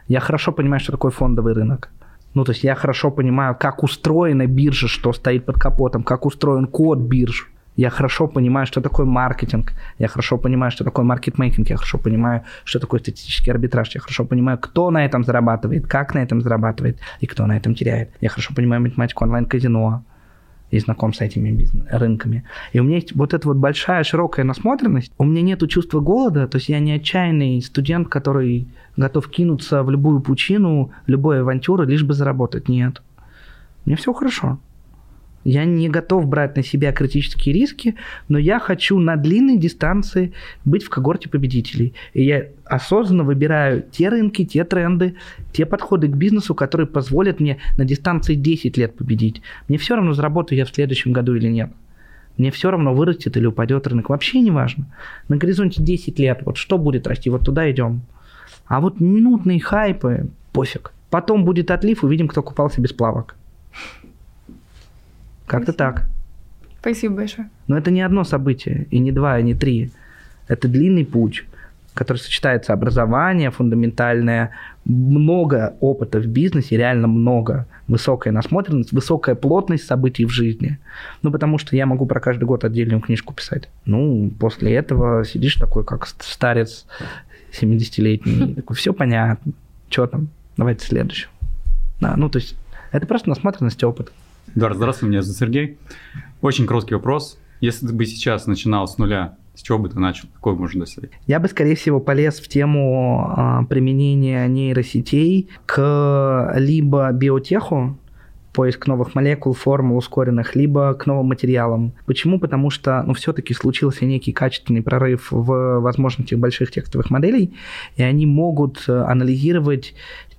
Я хорошо понимаю, что такое фондовый рынок. Ну, то есть я хорошо понимаю, как устроена биржа, что стоит под капотом, как устроен код бирж. Я хорошо понимаю, что такое маркетинг. Я хорошо понимаю, что такое маркетмейкинг. Я хорошо понимаю, что такое статистический арбитраж. Я хорошо понимаю, кто на этом зарабатывает, как на этом зарабатывает и кто на этом теряет. Я хорошо понимаю математику онлайн-казино и знаком с этими рынками. И у меня есть вот эта вот большая, широкая насмотренность. У меня нет чувства голода, то есть я не отчаянный студент, который готов кинуться в любую пучину, любой авантюры, лишь бы заработать. Нет. Мне все хорошо. Я не готов брать на себя критические риски, но я хочу на длинной дистанции быть в когорте победителей. И я осознанно выбираю те рынки, те тренды, те подходы к бизнесу, которые позволят мне на дистанции 10 лет победить. Мне все равно, заработаю я в следующем году или нет. Мне все равно, вырастет или упадет рынок. Вообще не важно. На горизонте 10 лет, вот что будет расти, вот туда идем. А вот минутные хайпы, пофиг. Потом будет отлив, увидим, кто купался без плавок. Как-то так. Спасибо большое. Но это не одно событие, и не два, и не три. Это длинный путь, который сочетается образование фундаментальное, много опыта в бизнесе, реально много, высокая насмотренность, высокая плотность событий в жизни. Ну, потому что я могу про каждый год отдельную книжку писать. Ну, после этого сидишь такой, как ст- старец 70-летний, (laughs) такой, все понятно, что там, давайте следующую. Да, ну, то есть это просто насмотренность и опыт. Эдуард, здравствуй, меня зовут Сергей. Очень короткий вопрос. Если ты бы сейчас начинал с нуля, с чего бы ты начал? Какой можно достичь? Я бы, скорее всего, полез в тему а, применения нейросетей к либо биотеху, поиск новых молекул, формул ускоренных, либо к новым материалам. Почему? Потому что, ну, все-таки случился некий качественный прорыв в возможностях больших текстовых моделей, и они могут э, анализировать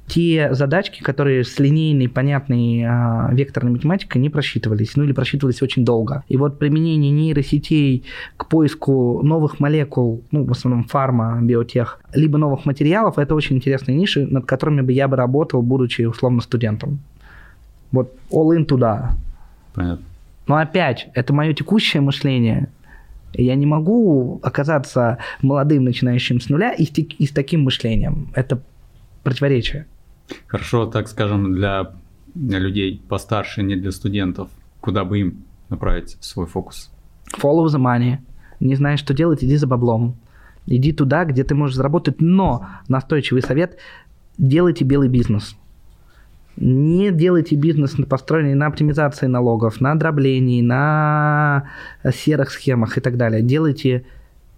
те задачки, которые с линейной, понятной а, векторной математикой не просчитывались, ну или просчитывались очень долго. И вот применение нейросетей к поиску новых молекул, ну, в основном фарма, биотех, либо новых материалов, это очень интересные ниши, над которыми бы я бы работал, будучи условно студентом. Вот all in туда. Понятно. Но опять, это мое текущее мышление. Я не могу оказаться молодым, начинающим с нуля и с, и с таким мышлением. Это противоречие. Хорошо, так скажем, для людей постарше, не для студентов, куда бы им направить свой фокус? Follow the money. Не знаешь, что делать, иди за баблом. Иди туда, где ты можешь заработать, но настойчивый совет – делайте белый бизнес. Не делайте бизнес, построенный на оптимизации налогов, на дроблении, на серых схемах и так далее. Делайте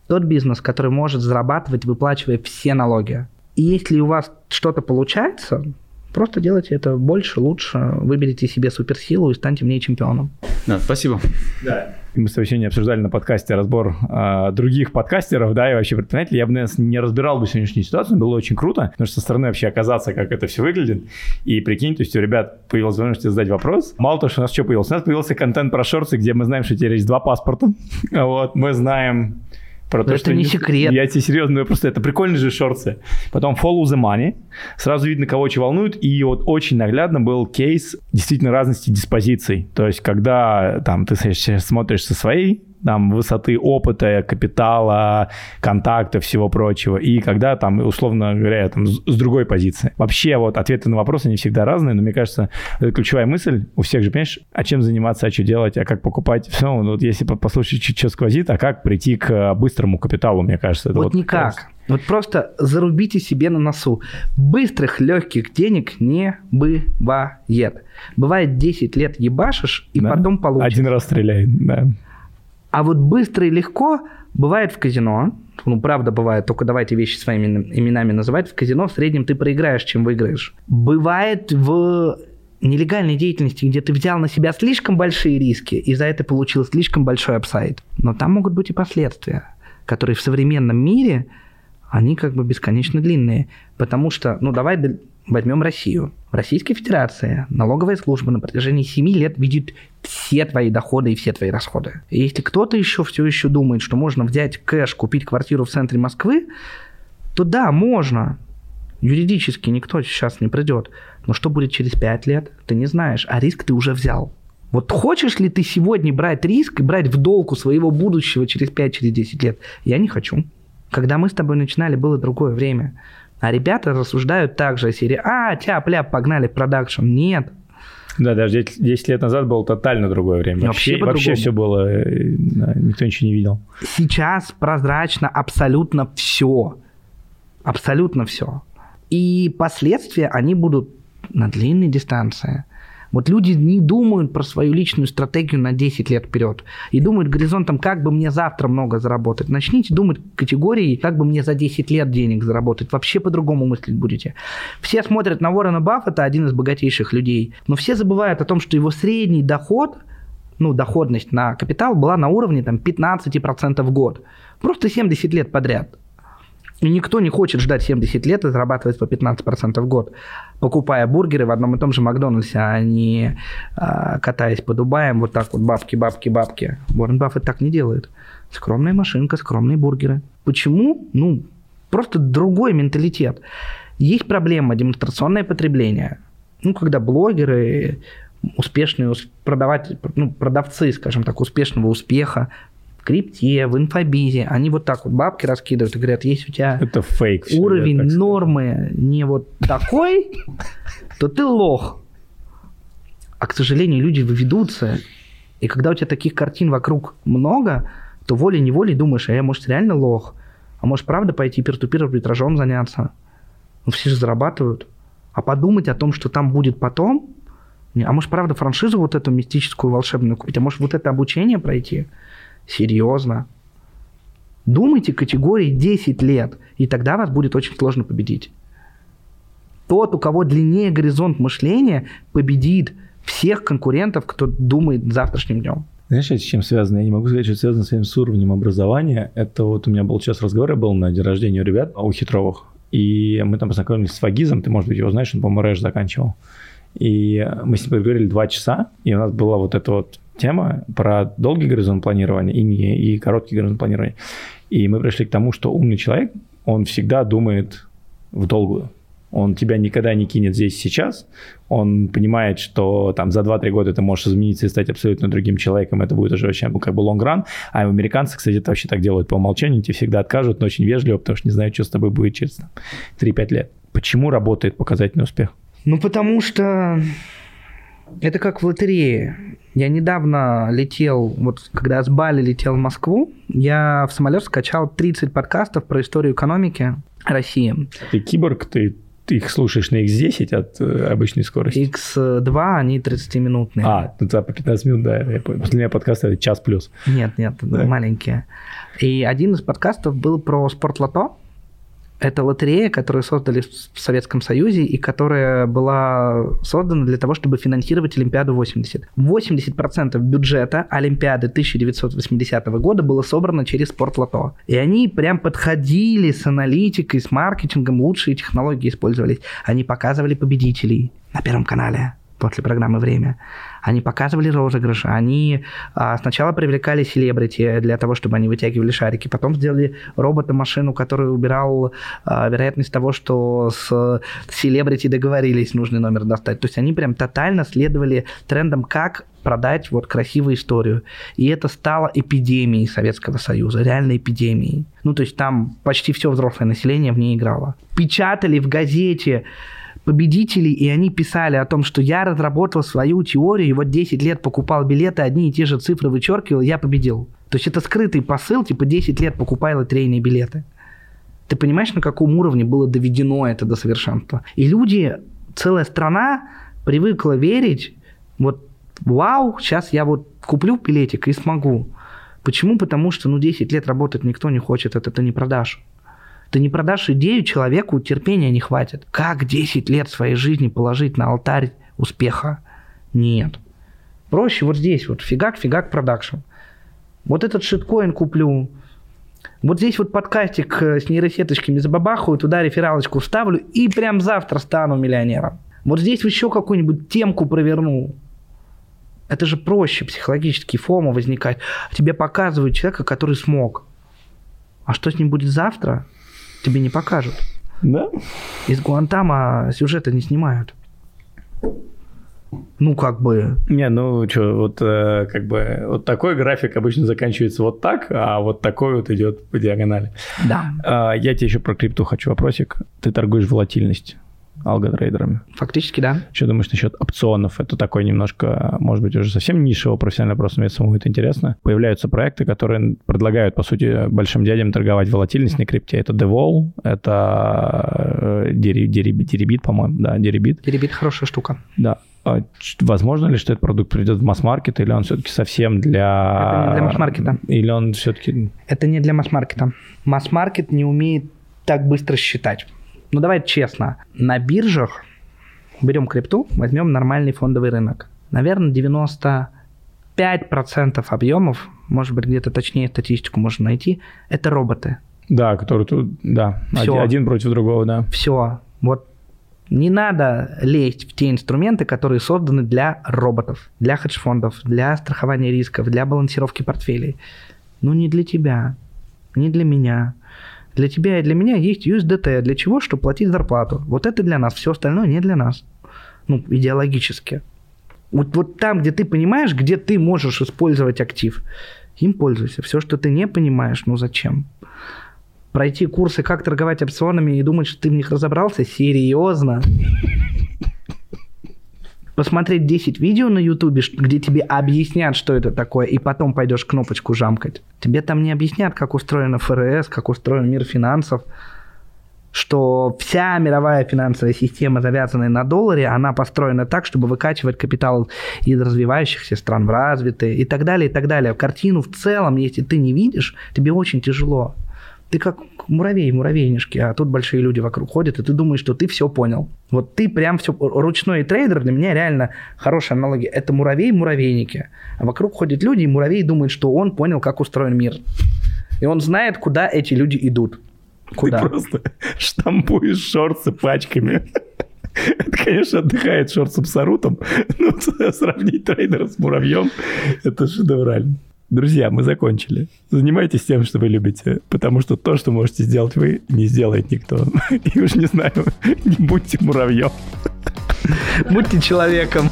тот бизнес, который может зарабатывать, выплачивая все налоги. И если у вас что-то получается, Просто делайте это больше, лучше, выберите себе суперсилу и станьте в ней чемпионом. Да, спасибо. Да. Мы с тобой сегодня обсуждали на подкасте разбор э, других подкастеров, да, и вообще предпринимателей. Я бы, наверное, не разбирал бы сегодняшнюю ситуацию, было очень круто, потому что со стороны вообще оказаться, как это все выглядит. И прикинь, то есть у ребят появилась возможность задать вопрос. Мало того, что у нас что появилось? У нас появился контент про шорты, где мы знаем, что теперь есть два паспорта. (laughs) Вот, мы знаем про то, это что не секрет. Я тебе серьезно, просто это прикольные же шорты. Потом follow the money. Сразу видно, кого что волнует. И вот очень наглядно был кейс действительно разности диспозиций. То есть, когда там ты смотришь со своей там, высоты опыта, капитала, контакта, всего прочего, и когда там, условно говоря, там, с другой позиции. Вообще вот ответы на вопросы, они всегда разные, но мне кажется, это ключевая мысль у всех же, понимаешь, а чем заниматься, а что делать, а как покупать. Все, (laughs) ну, вот если послушать, что сквозит, а как прийти к быстрому капиталу, мне кажется. Это вот, вот никак. Вот просто зарубите себе на носу. Быстрых, легких денег не бывает. Бывает 10 лет ебашишь, и Да. потом получишь. Один раз стреляет, да. А вот быстро и легко бывает в казино. Ну, правда, бывает, только давайте вещи своими именами называть. В казино в среднем ты проиграешь, чем выиграешь. Бывает в нелегальной деятельности, где ты взял на себя слишком большие риски, и за это получил слишком большой upside. Но там могут быть и последствия, которые в современном мире, они как бы бесконечно длинные. Потому что, ну, давай возьмем Россию. В Российской Федерации налоговая служба на протяжении 7 лет видит все твои доходы и все твои расходы. И если кто-то еще все еще думает, что можно взять кэш, купить квартиру в центре Москвы, то да, можно. Юридически никто сейчас не придет. Но что будет через 5 лет, ты не знаешь. А риск ты уже взял. Вот хочешь ли ты сегодня брать риск и брать в долг у своего будущего через 5-10 лет? Я не хочу. Когда мы с тобой начинали, было другое время. А ребята рассуждают так же о серии «А, тяп-ляп, погнали в продакшн». Нет. Да, даже 10, 10 лет назад было тотально другое время. Вообще Вообще, вообще все было, э, да, никто ничего не видел. Сейчас прозрачно абсолютно все. Абсолютно все. И последствия, они будут на длинной дистанции. Вот люди не думают про свою личную стратегию на 10 лет вперед. И думают горизонтом, как бы мне завтра много заработать. Начните думать категорией, как бы мне за 10 лет денег заработать. Вообще по-другому мыслить будете. Все смотрят на Уоррена Баффета, один из богатейших людей, но все забывают о том, что его средний доход ну, доходность на капитал была на уровне там, 15% в год. Просто 70 лет подряд. И никто не хочет ждать 70 лет и зарабатывать по 15% в год, покупая бургеры в одном и том же Макдональдсе, а не а, катаясь по Дубаям, вот так вот бабки, бабки, бабки. Уоррен Баффет так не делает. Скромная машинка, скромные бургеры. Почему? Ну, просто другой менталитет. Есть проблема демонстрационное потребление. Ну, когда блогеры, успешные ус- продавать, ну, продавцы, скажем так, успешного успеха крипте, в инфобизе, они вот так вот бабки раскидывают и говорят, есть у тебя Это фейк. уровень скажу. нормы не вот такой, то ты лох. А, к сожалению, люди выведутся, и когда у тебя таких картин вокруг много, то волей-неволей думаешь, а я, может, реально лох? А может, правда пойти пир-ту-пир арбитражом заняться? Ну, все же зарабатывают. А подумать о том, что там будет потом, а может, правда, франшизу вот эту мистическую, волшебную купить? А может, вот это обучение пройти? Серьезно. Думайте категории 10 лет, и тогда вас будет очень сложно победить. Тот, у кого длиннее горизонт мышления, победит всех конкурентов, кто думает завтрашним днем. Знаешь, это с чем связано? Я не могу сказать, что это связано с, с уровнем образования. Это вот у меня был разговор, я был на день рождения у ребят, у Хитровых. И мы там познакомились с Фагизом, ты, может быть, его знаешь, он, по-моему, РЭШ заканчивал. И мы с ним поговорили два часа, и у нас была вот эта вот тема про долгий горизонт планирования и, не, и короткий горизонт планирования. И мы пришли к тому, что умный человек, он всегда думает в долгую. Он тебя никогда не кинет здесь сейчас. Он понимает, что там за 2-3 года ты можешь измениться и стать абсолютно другим человеком. Это будет уже вообще как бы лонгран. А американцы, кстати, это вообще так делают по умолчанию. Тебе всегда откажут, но очень вежливо, потому что не знают, что с тобой будет через там, 3-5 лет. Почему работает показательный успех? Ну, потому что это как в лотерее. Я недавно летел, вот когда с Бали летел в Москву, я в самолет скачал 30 подкастов про историю экономики России. Ты киборг, ты, ты их слушаешь на X10 от э, обычной скорости. X2, они 30-минутные. А, ну да, по 15 минут, да, я. После меня подкаст это час плюс. Нет, нет, Да. маленькие. И один из подкастов был про спортлото. Это лотерея, которую создали в Советском Союзе и которая была создана для того, чтобы финансировать Олимпиаду 80. 80% бюджета Олимпиады 1980 года было собрано через спортлото. И они прям подходили с аналитикой, с маркетингом, лучшие технологии использовались. Они показывали победителей на Первом канале после программы «Время». Они показывали розыгрыш, они а, сначала привлекали селебрити для того, чтобы они вытягивали шарики, потом сделали робота-машину, который убирал а, вероятность того, что с селебрити договорились нужный номер достать. То есть они прям тотально следовали трендам, как продать вот красивую историю. И это стало эпидемией Советского Союза, реальной эпидемией. Ну, то есть там почти все взрослое население в ней играло. Печатали в газете победителей, и они писали о том, что я разработал свою теорию, и вот 10 лет покупал билеты, одни и те же цифры вычеркивал, я победил. То есть это скрытый посыл, типа 10 лет покупай лотерейные билеты. Ты понимаешь, на каком уровне было доведено это до совершенства? И люди, целая страна привыкла верить, вот вау, сейчас я вот куплю билетик и смогу. Почему? Потому что, ну, 10 лет работать никто не хочет, это ты не продашь. Ты не продашь идею человеку, терпения не хватит. Как 10 лет своей жизни положить на алтарь успеха? Нет. Проще вот здесь вот фигак-фигак production. Вот этот shitcoin куплю, вот здесь вот подкастик э, с нейросеточками забабахаю, туда рефералочку вставлю и прям завтра стану миллионером. Вот здесь еще какую-нибудь темку проверну. Это же проще психологически, FOMO возникает. Тебе показывают человека, который смог. А что с ним будет завтра, тебе не покажут. Да? Из Гуантама сюжеты не снимают. Ну, как бы... Не, ну что, вот э, как бы вот такой график обычно заканчивается вот так, а вот такой вот идет по диагонали. Да. А, я тебе еще про крипту хочу вопросик. Ты торгуешь волатильность алготрейдерами. Фактически, да. Что думаешь насчет опционов? Это такой немножко, может быть, уже совсем нишевый профессиональный вопрос, но мне самому это интересно. Появляются проекты, которые предлагают, по сути, большим дядям торговать волатильность на крипте. Это Devol, это э, Deribit, по-моему, да, Deribit. Deribit хорошая штука. Да. А возможно ли, что этот продукт придет в масс-маркет, или он все-таки совсем для... Это не для масс-маркета. Или он все-таки... Это не для масс-маркета. Масс-маркет не умеет так быстро считать. Ну, давай честно. На биржах берем крипту, возьмем нормальный фондовый рынок. Наверное, 95% объемов, может быть, где-то точнее статистику можно найти, это роботы. Да, которые тут, да, Всё. один против другого, да. Все. Вот не надо лезть в те инструменты, которые созданы для роботов, для хедж-фондов, для страхования рисков, для балансировки портфелей. Ну, не для тебя, не для меня. Для тебя и для меня есть USDT. Для чего? Чтобы платить зарплату. Вот это для нас, все остальное не для нас. Ну, идеологически. Вот, вот там, где ты понимаешь, где ты можешь использовать актив, им пользуйся. Все, что ты не понимаешь, ну зачем? Пройти курсы, как торговать опционами и думать, что ты в них разобрался? Серьезно? Посмотреть 10 видео на ютубе, где тебе объяснят, что это такое, и потом пойдешь кнопочку жамкать. Тебе там не объяснят, как устроена ФРС, как устроен мир финансов, что вся мировая финансовая система, завязанная на долларе, она построена так, чтобы выкачивать капитал из развивающихся стран в развитые и так далее, и так далее. Картину в целом, если ты не видишь, тебе очень тяжело. Ты как муравей, муравейнишки, а тут большие люди вокруг ходят, и ты думаешь, что ты все понял. Вот ты прям все... Ручной трейдер для меня реально хорошая аналогия. Это муравей муравейники. А вокруг ходят люди, и муравей думает, что он понял, как устроен мир. И он знает, куда эти люди идут. Куда? Ты просто штампуешь шорты пачками. Это, конечно, отдыхает шорт с абсорутом, но (laughs) сравнить трейдера с муравьем – это шедеврально. Друзья, мы закончили. Занимайтесь тем, что вы любите, потому что то, что можете сделать вы, не сделает никто. (laughs) И уж не знаю, (laughs) не будьте муравьем. Будьте человеком.